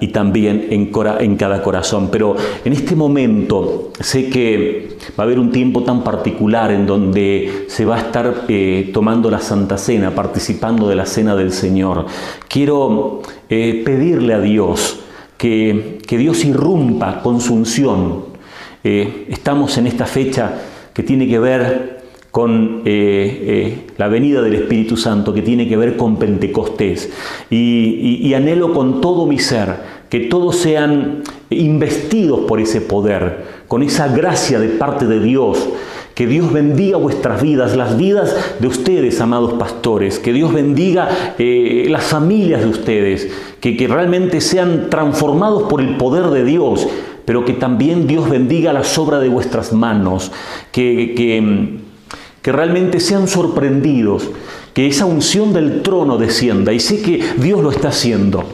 [SPEAKER 34] y también en, cada corazón. Pero en este momento sé que va a haber un tiempo tan particular en donde se va a estar eh, tomando la Santa Cena, participando de la Cena del Señor. Quiero eh, pedirle a Dios que, que, Dios irrumpa con su unción. Eh, estamos en esta fecha que tiene que ver con eh, eh, la venida del Espíritu Santo, que tiene que ver con Pentecostés. Y, anhelo con todo mi ser que todos sean investidos por ese poder, con esa gracia de parte de Dios, Que Dios bendiga vuestras vidas, las vidas de ustedes, amados pastores. Que Dios bendiga eh, las familias de ustedes. Que, que realmente sean transformados por el poder de Dios. Pero que también Dios bendiga la obras de vuestras manos. Que, que, que realmente sean sorprendidos. Que esa unción del trono descienda. Y sé que Dios lo está haciendo.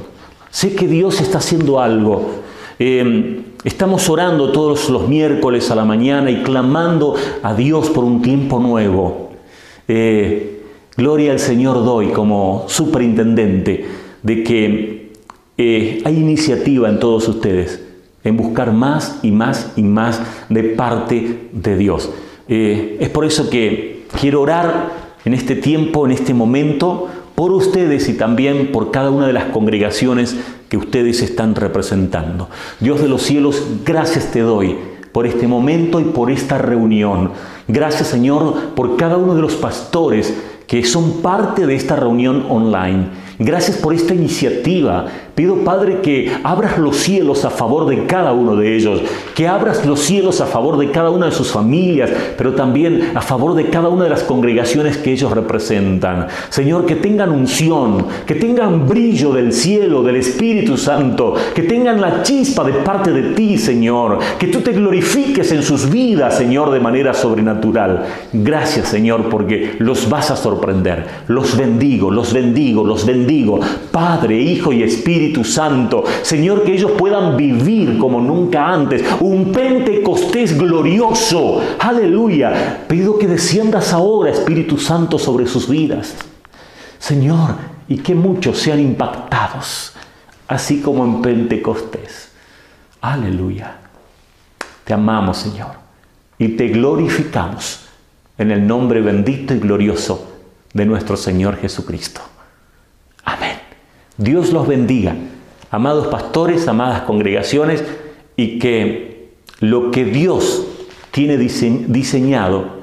[SPEAKER 34] Sé que Dios está haciendo algo. Eh, estamos orando todos los miércoles a la mañana y clamando a Dios por un tiempo nuevo. Eh, gloria al Señor doy como superintendente de que eh, hay iniciativa en todos ustedes en buscar más y más y más de parte de Dios. Es por eso que quiero orar en este tiempo, en este momento, por ustedes y también por cada una de las congregaciones que ustedes están representando. Dios de los cielos, gracias te doy por este momento y por esta reunión. Gracias Señor por cada uno de los pastores que son parte de esta reunión online. Gracias por esta iniciativa. Pido, Padre, que abras los cielos a favor de cada uno de ellos, que abras los cielos a favor de cada una de sus familias, pero también a favor de cada una de las congregaciones que ellos representan. Señor, que tengan unción, que tengan brillo del cielo, del Espíritu Santo, que tengan la chispa de parte de ti, Señor, que tú te glorifiques en sus vidas, Señor, de manera sobrenatural. Gracias, Señor, porque los vas a sorprender. Los bendigo, los bendigo, los bendigo bendigo, Padre, Hijo y Espíritu Santo. Señor, que ellos puedan vivir como nunca antes, un Pentecostés glorioso. Aleluya. Pido que desciendas ahora, Espíritu Santo, sobre sus vidas. Señor, y que muchos sean impactados, así como en Pentecostés. Aleluya. Te amamos, Señor, y te glorificamos en el nombre bendito y glorioso de nuestro Señor Jesucristo. Amén. Dios los bendiga, amados pastores, amadas congregaciones, y que lo que Dios tiene diseñado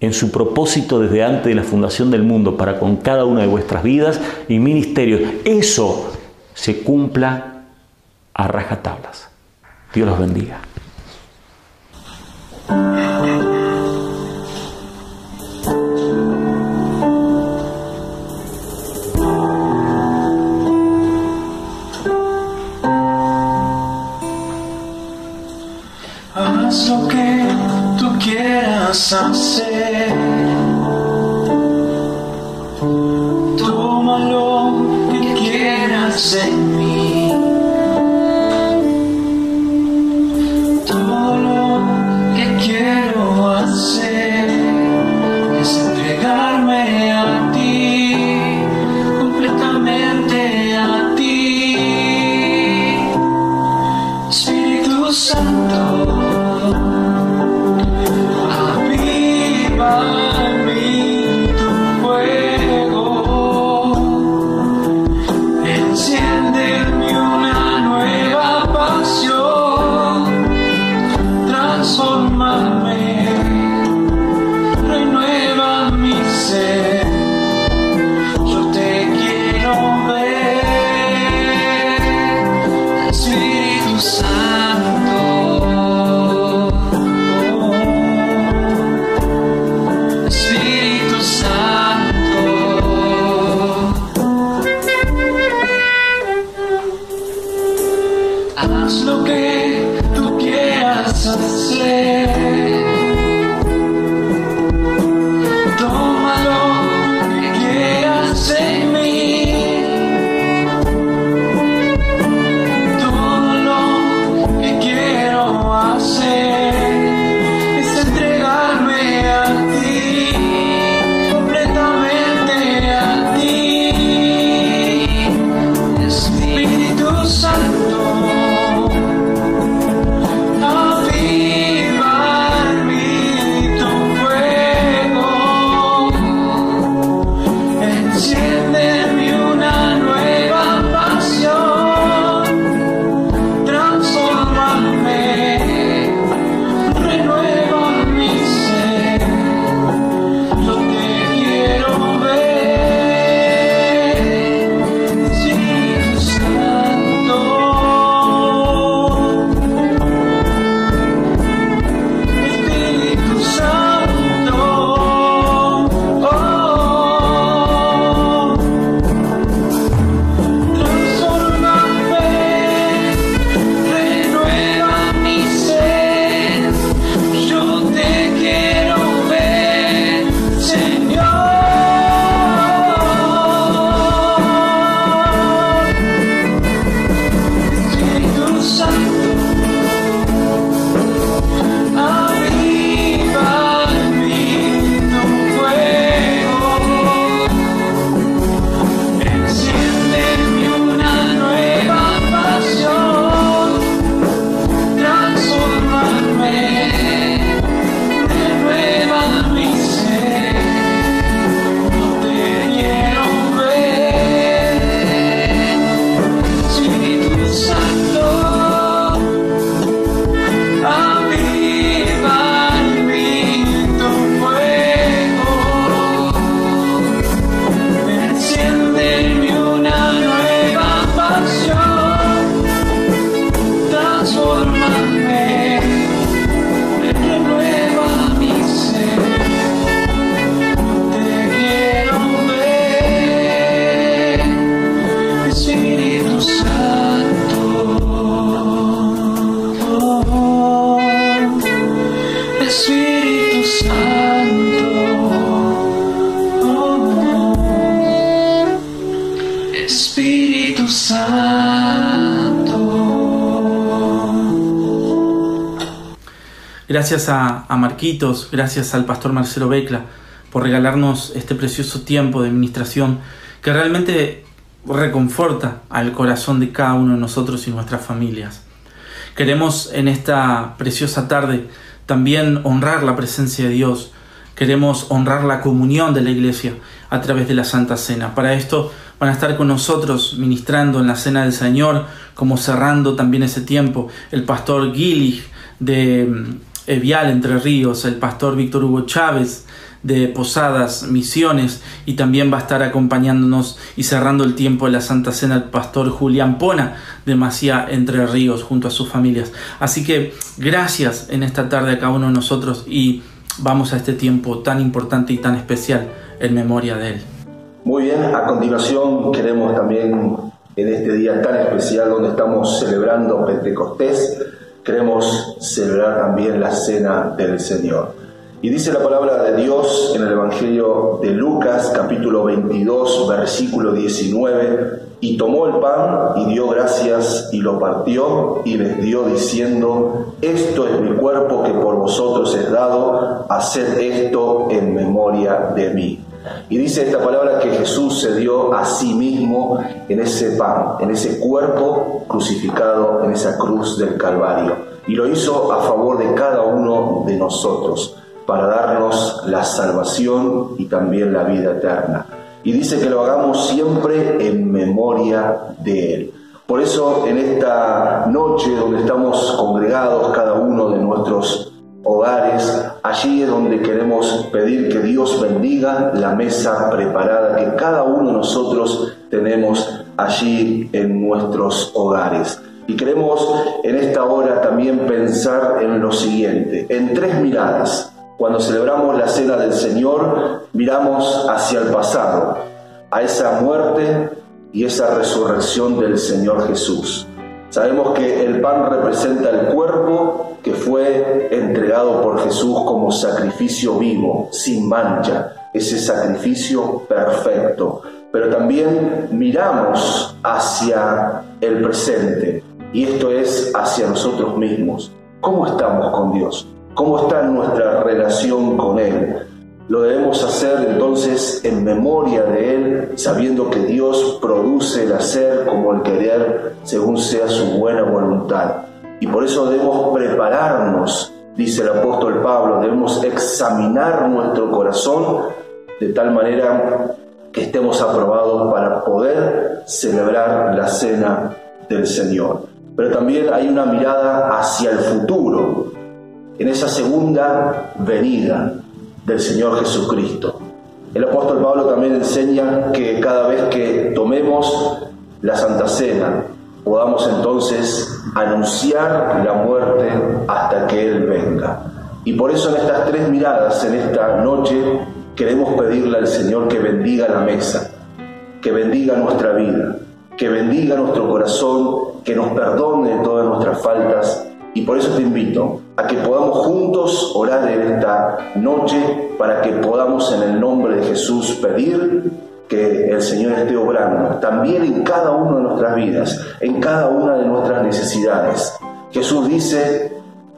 [SPEAKER 34] en su propósito desde antes de la fundación del mundo para con cada una de vuestras vidas y ministerios, eso se cumpla a rajatablas. Dios los bendiga.
[SPEAKER 35] sunset.
[SPEAKER 2] Gracias a, a Marquitos, gracias al pastor Marcelo Becla por regalarnos este precioso tiempo de administración que realmente reconforta al corazón de cada uno de nosotros y nuestras familias. Queremos en esta preciosa tarde también honrar la presencia de Dios, queremos honrar la comunión de la iglesia a través de la Santa Cena. Para esto van a estar con nosotros ministrando en la Cena del Señor, como cerrando también ese tiempo, el pastor Gillig de Evial Entre Ríos, el pastor Víctor Hugo Chávez de Posadas, Misiones, y también va a estar acompañándonos y cerrando el tiempo de la Santa Cena el pastor Julián Pona de Macía Entre Ríos junto a sus familias. Así que gracias en esta tarde a cada uno de nosotros y vamos a este tiempo tan importante y tan especial en memoria de él.
[SPEAKER 6] Muy bien, a continuación queremos también en este día tan especial donde estamos celebrando Pentecostés, queremos celebrar también la cena del Señor. Y dice la palabra de Dios en el Evangelio de Lucas capítulo 22 versículo 19, y tomó el pan y dio gracias y lo partió y les dio diciendo, esto es mi cuerpo que por vosotros es dado, haced esto en memoria de mí. Y dice esta palabra que Jesús se dio a sí mismo en ese pan, en ese cuerpo crucificado en esa cruz del Calvario. Y lo hizo a favor de cada uno de nosotros para darnos la salvación y también la vida eterna. Y dice que lo hagamos siempre en memoria de Él. Por eso en esta noche donde estamos congregados cada uno de nuestros hogares, allí es donde queremos pedir que Dios bendiga la mesa preparada que cada uno de nosotros tenemos allí en nuestros hogares. Y queremos en esta hora también pensar en lo siguiente, en tres miradas. Cuando celebramos la cena del Señor, miramos hacia el pasado, a esa muerte y esa resurrección del Señor Jesús. Sabemos que el pan representa el cuerpo que fue entregado por Jesús como sacrificio vivo, sin mancha, ese sacrificio perfecto. Pero también miramos hacia el presente y esto es hacia nosotros mismos. ¿Cómo estamos con Dios? ¿Cómo está nuestra relación con Él? Lo debemos hacer entonces en memoria de Él, sabiendo que Dios produce el hacer como el querer según sea su buena voluntad. Y por eso debemos prepararnos, dice el apóstol Pablo, debemos examinar nuestro corazón de tal manera que estemos aprobados para poder celebrar la cena del Señor. Pero también hay una mirada hacia el futuro, en esa segunda venida del Señor Jesucristo. El apóstol Pablo también enseña que cada vez que tomemos la Santa Cena, podamos entonces anunciar la muerte hasta que Él venga. Y por eso en estas tres miradas, en esta noche, queremos pedirle al Señor que bendiga la mesa, que bendiga nuestra vida, que bendiga nuestro corazón, que nos perdone todas nuestras faltas y por eso te invito a que podamos juntos orar en esta noche para que podamos en el nombre de Jesús pedir que el Señor esté obrando también en cada una de nuestras vidas, en cada una de nuestras necesidades. Jesús dice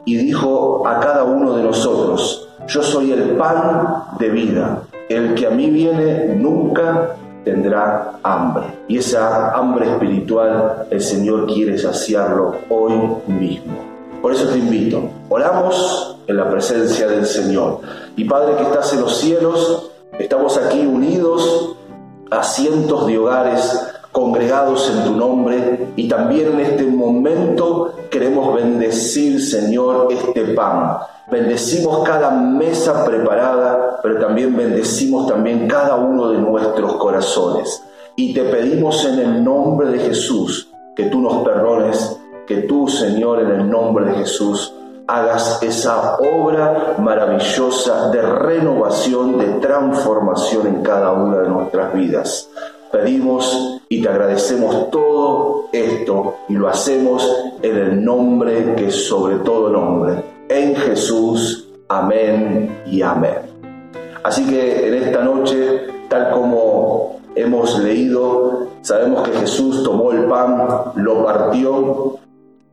[SPEAKER 6] y dijo a cada uno de nosotros, yo soy el pan de vida, el que a mí viene nunca tendrá hambre. Y esa hambre espiritual el Señor quiere saciarlo hoy mismo. Por eso te invito, oramos en la presencia del Señor. Y Padre que estás en los cielos, estamos aquí unidos a cientos de hogares congregados en tu nombre y también en este momento queremos bendecir, Señor, este pan. Bendecimos cada mesa preparada, pero también bendecimos también cada uno de nuestros corazones. Y te pedimos en el nombre de Jesús que tú nos perdones que tú, Señor, en el nombre de Jesús, hagas esa obra maravillosa de renovación, de transformación en cada una de nuestras vidas. Pedimos y te agradecemos todo esto y lo hacemos en el nombre que es sobre todo nombre, en Jesús. Amén y amén. Así que en esta noche, tal como hemos leído, sabemos que Jesús tomó el pan, lo partió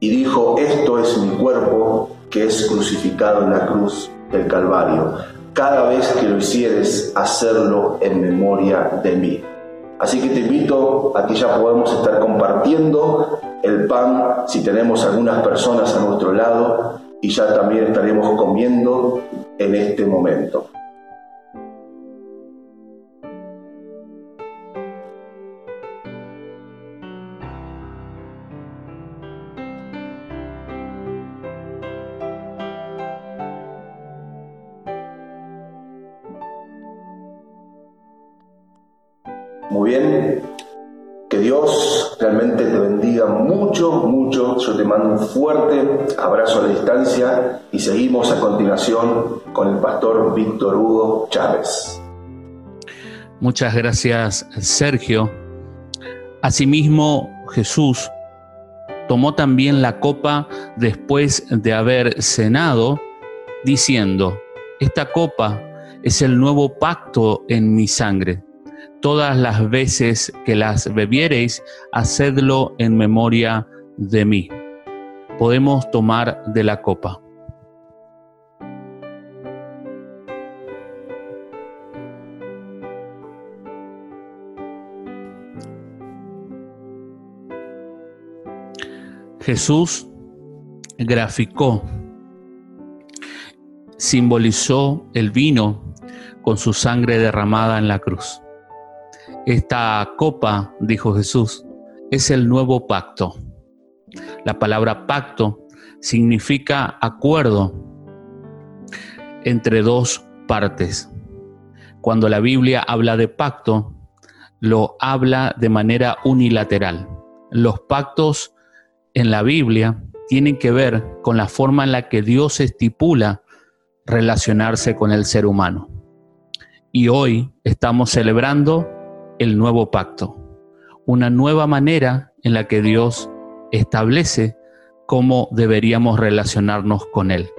[SPEAKER 6] y dijo, esto es mi cuerpo que es crucificado en la cruz del Calvario. Cada vez que lo hicieres, hacerlo en memoria de mí. Así que te invito a que ya podamos estar compartiendo el pan si tenemos algunas personas a nuestro lado y ya también estaremos comiendo en este momento. Bien, que Dios realmente te bendiga mucho, mucho. Yo te mando un fuerte abrazo a la distancia y seguimos a continuación con el pastor Víctor Hugo Chávez.
[SPEAKER 36] Muchas gracias, Sergio. Asimismo, Jesús tomó también la copa después de haber cenado, diciendo, esta copa es el nuevo pacto en mi sangre todas las veces que las bebiereis, hacedlo en memoria de mí. Podemos tomar de la copa. Jesús graficó, simbolizó el vino con su sangre derramada en la cruz. Esta copa, dijo Jesús, es el nuevo pacto. La palabra pacto significa acuerdo entre dos partes. Cuando la Biblia habla de pacto, lo habla de manera unilateral. Los pactos en la Biblia tienen que ver con la forma en la que Dios estipula relacionarse con el ser humano. Y hoy estamos celebrando el nuevo pacto, una nueva manera en la que Dios establece cómo deberíamos relacionarnos con Él.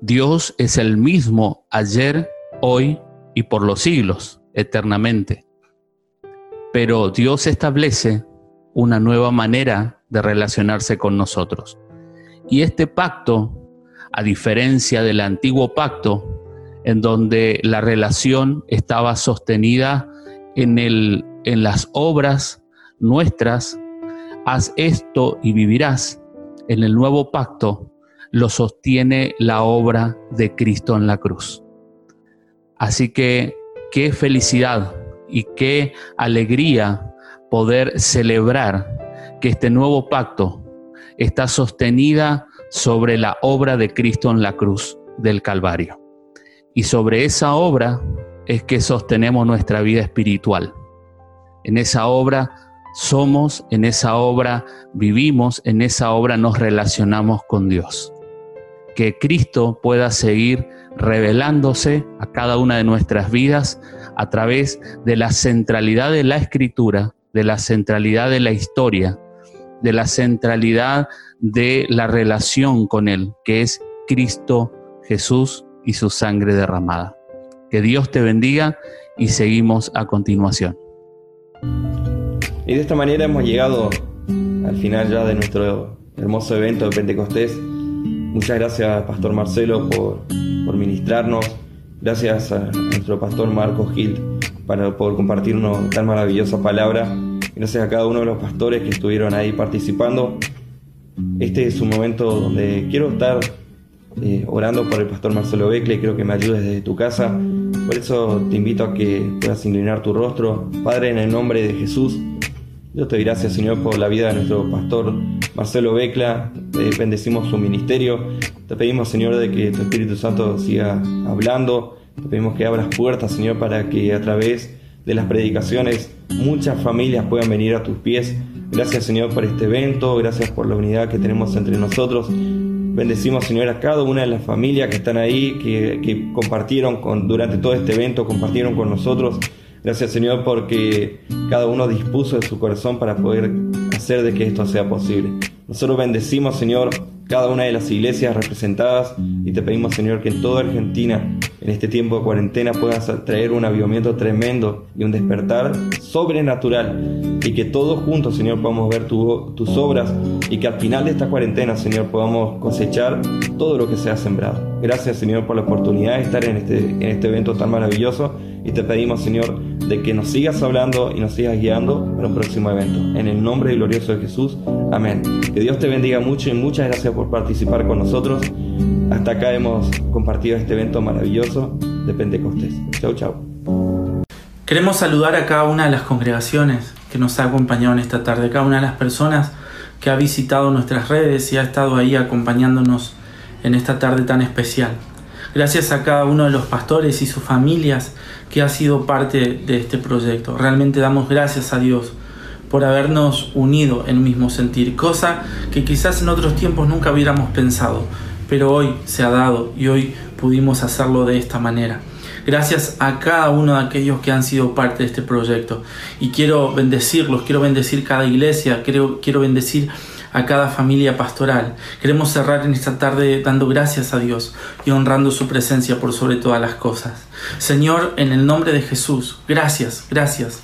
[SPEAKER 36] Dios es el mismo ayer, hoy y por los siglos, eternamente. Pero Dios establece una nueva manera de relacionarse con nosotros. Y este pacto, a diferencia del antiguo pacto, en donde la relación estaba sostenida en, el, en las obras nuestras, haz esto y vivirás. En el nuevo pacto lo sostiene la obra de Cristo en la cruz. Así que qué felicidad y qué alegría poder celebrar que este nuevo pacto está sostenida sobre la obra de Cristo en la cruz del Calvario. Y sobre esa obra es que sostenemos nuestra vida espiritual. En esa obra somos, en esa obra vivimos, en esa obra nos relacionamos con Dios. Que Cristo pueda seguir revelándose a cada una de nuestras vidas a través de la centralidad de la escritura, de la centralidad de la historia, de la centralidad de la relación con Él, que es Cristo Jesús y su sangre derramada. Que Dios te bendiga y seguimos a continuación.
[SPEAKER 37] Y de esta manera hemos llegado al final ya de nuestro hermoso evento de Pentecostés. Muchas gracias, Pastor Marcelo, por, por ministrarnos. Gracias a nuestro pastor Marcos Gil para, por compartirnos tan maravillosa palabra. Gracias a cada uno de los pastores que estuvieron ahí participando. Este es un momento donde quiero estar eh, orando por el pastor Marcelo Becle, creo que me ayudes desde tu casa. Por eso te invito a que puedas inclinar tu rostro. Padre, en el nombre de Jesús, yo te doy gracias, Señor, por la vida de nuestro pastor Marcelo Becla. bendecimos su ministerio. Te pedimos, Señor, de que tu Espíritu Santo siga hablando. Te pedimos que abras puertas, Señor, para que a través de las predicaciones muchas familias puedan venir a tus pies. Gracias, Señor, por este evento. Gracias por la unidad que tenemos entre nosotros. Bendecimos, Señor, a cada una de las familias que están ahí, que, compartieron con, durante todo este evento, compartieron con nosotros. Gracias, Señor, porque cada uno dispuso de su corazón para poder hacer de que esto sea posible. Nosotros bendecimos, Señor, cada una de las iglesias representadas y te pedimos Señor que en toda Argentina en este tiempo de cuarentena puedas traer un avivamiento tremendo y un despertar sobrenatural y que todos juntos Señor podamos ver tus obras y que al final de esta cuarentena Señor podamos cosechar todo lo que se ha sembrado. Gracias Señor por la oportunidad de estar en este, en este evento tan maravilloso y te pedimos Señor de que nos sigas hablando y nos sigas guiando para un próximo evento. En el nombre glorioso de Jesús. Amén. Que Dios te bendiga mucho y muchas gracias por participar con nosotros. Hasta acá hemos compartido este evento maravilloso de Pentecostés. Chau, chau.
[SPEAKER 2] Queremos saludar a cada una de las congregaciones que nos ha acompañado en esta tarde, cada una de las personas que ha visitado nuestras redes y ha estado ahí acompañándonos en esta tarde tan especial. Gracias a cada uno de los pastores y sus familias que ha sido parte de este proyecto. Realmente damos gracias a Dios por habernos unido en un mismo sentir, cosa que quizás en otros tiempos nunca hubiéramos pensado, pero hoy se ha dado y hoy pudimos hacerlo de esta manera. Gracias a cada uno de aquellos que han sido parte de este proyecto. Y quiero bendecirlos, quiero bendecir cada iglesia, quiero, quiero bendecir a cada familia pastoral. Queremos cerrar en esta tarde dando gracias a Dios y honrando su presencia por sobre todas las cosas. Señor, en el nombre de Jesús, gracias, gracias.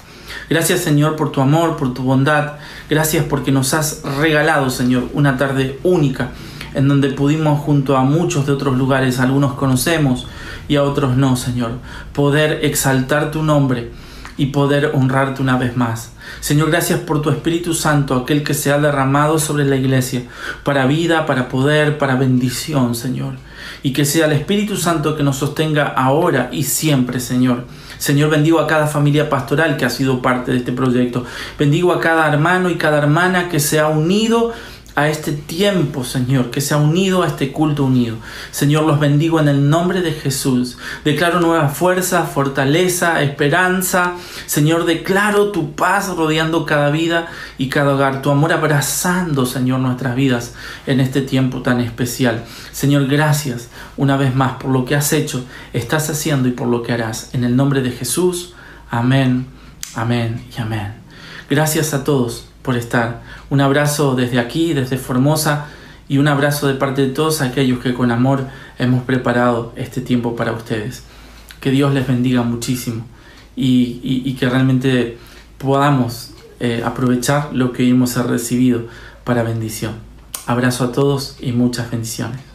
[SPEAKER 2] Gracias Señor por tu amor, por tu bondad. Gracias porque nos has regalado, Señor, una tarde única en donde pudimos junto a muchos de otros lugares, algunos conocemos y a otros no, Señor, poder exaltar tu nombre y poder honrarte una vez más. Señor, gracias por tu Espíritu Santo, aquel que se ha derramado sobre la iglesia, para vida, para poder, para bendición, Señor. Y que sea el Espíritu Santo que nos sostenga ahora y siempre, Señor. Señor, bendigo a cada familia pastoral que ha sido parte de este proyecto. Bendigo a cada hermano y cada hermana que se ha unido a este tiempo, Señor, que se ha unido a este culto unido. Señor, los bendigo en el nombre de Jesús. Declaro nueva fuerza, fortaleza, esperanza. Señor, declaro tu paz rodeando cada vida y cada hogar, tu amor abrazando, Señor, nuestras vidas en este tiempo tan especial. Señor, gracias una vez más por lo que has hecho, estás haciendo y por lo que harás. En el nombre de Jesús, amén, amén y amén. Gracias a todos por estar. Un abrazo desde aquí, desde Formosa, y un abrazo de parte de todos aquellos que con amor hemos preparado este tiempo para ustedes. Que Dios les bendiga muchísimo y, que realmente podamos eh, aprovechar lo que hemos recibido para bendición. Abrazo a todos y muchas bendiciones.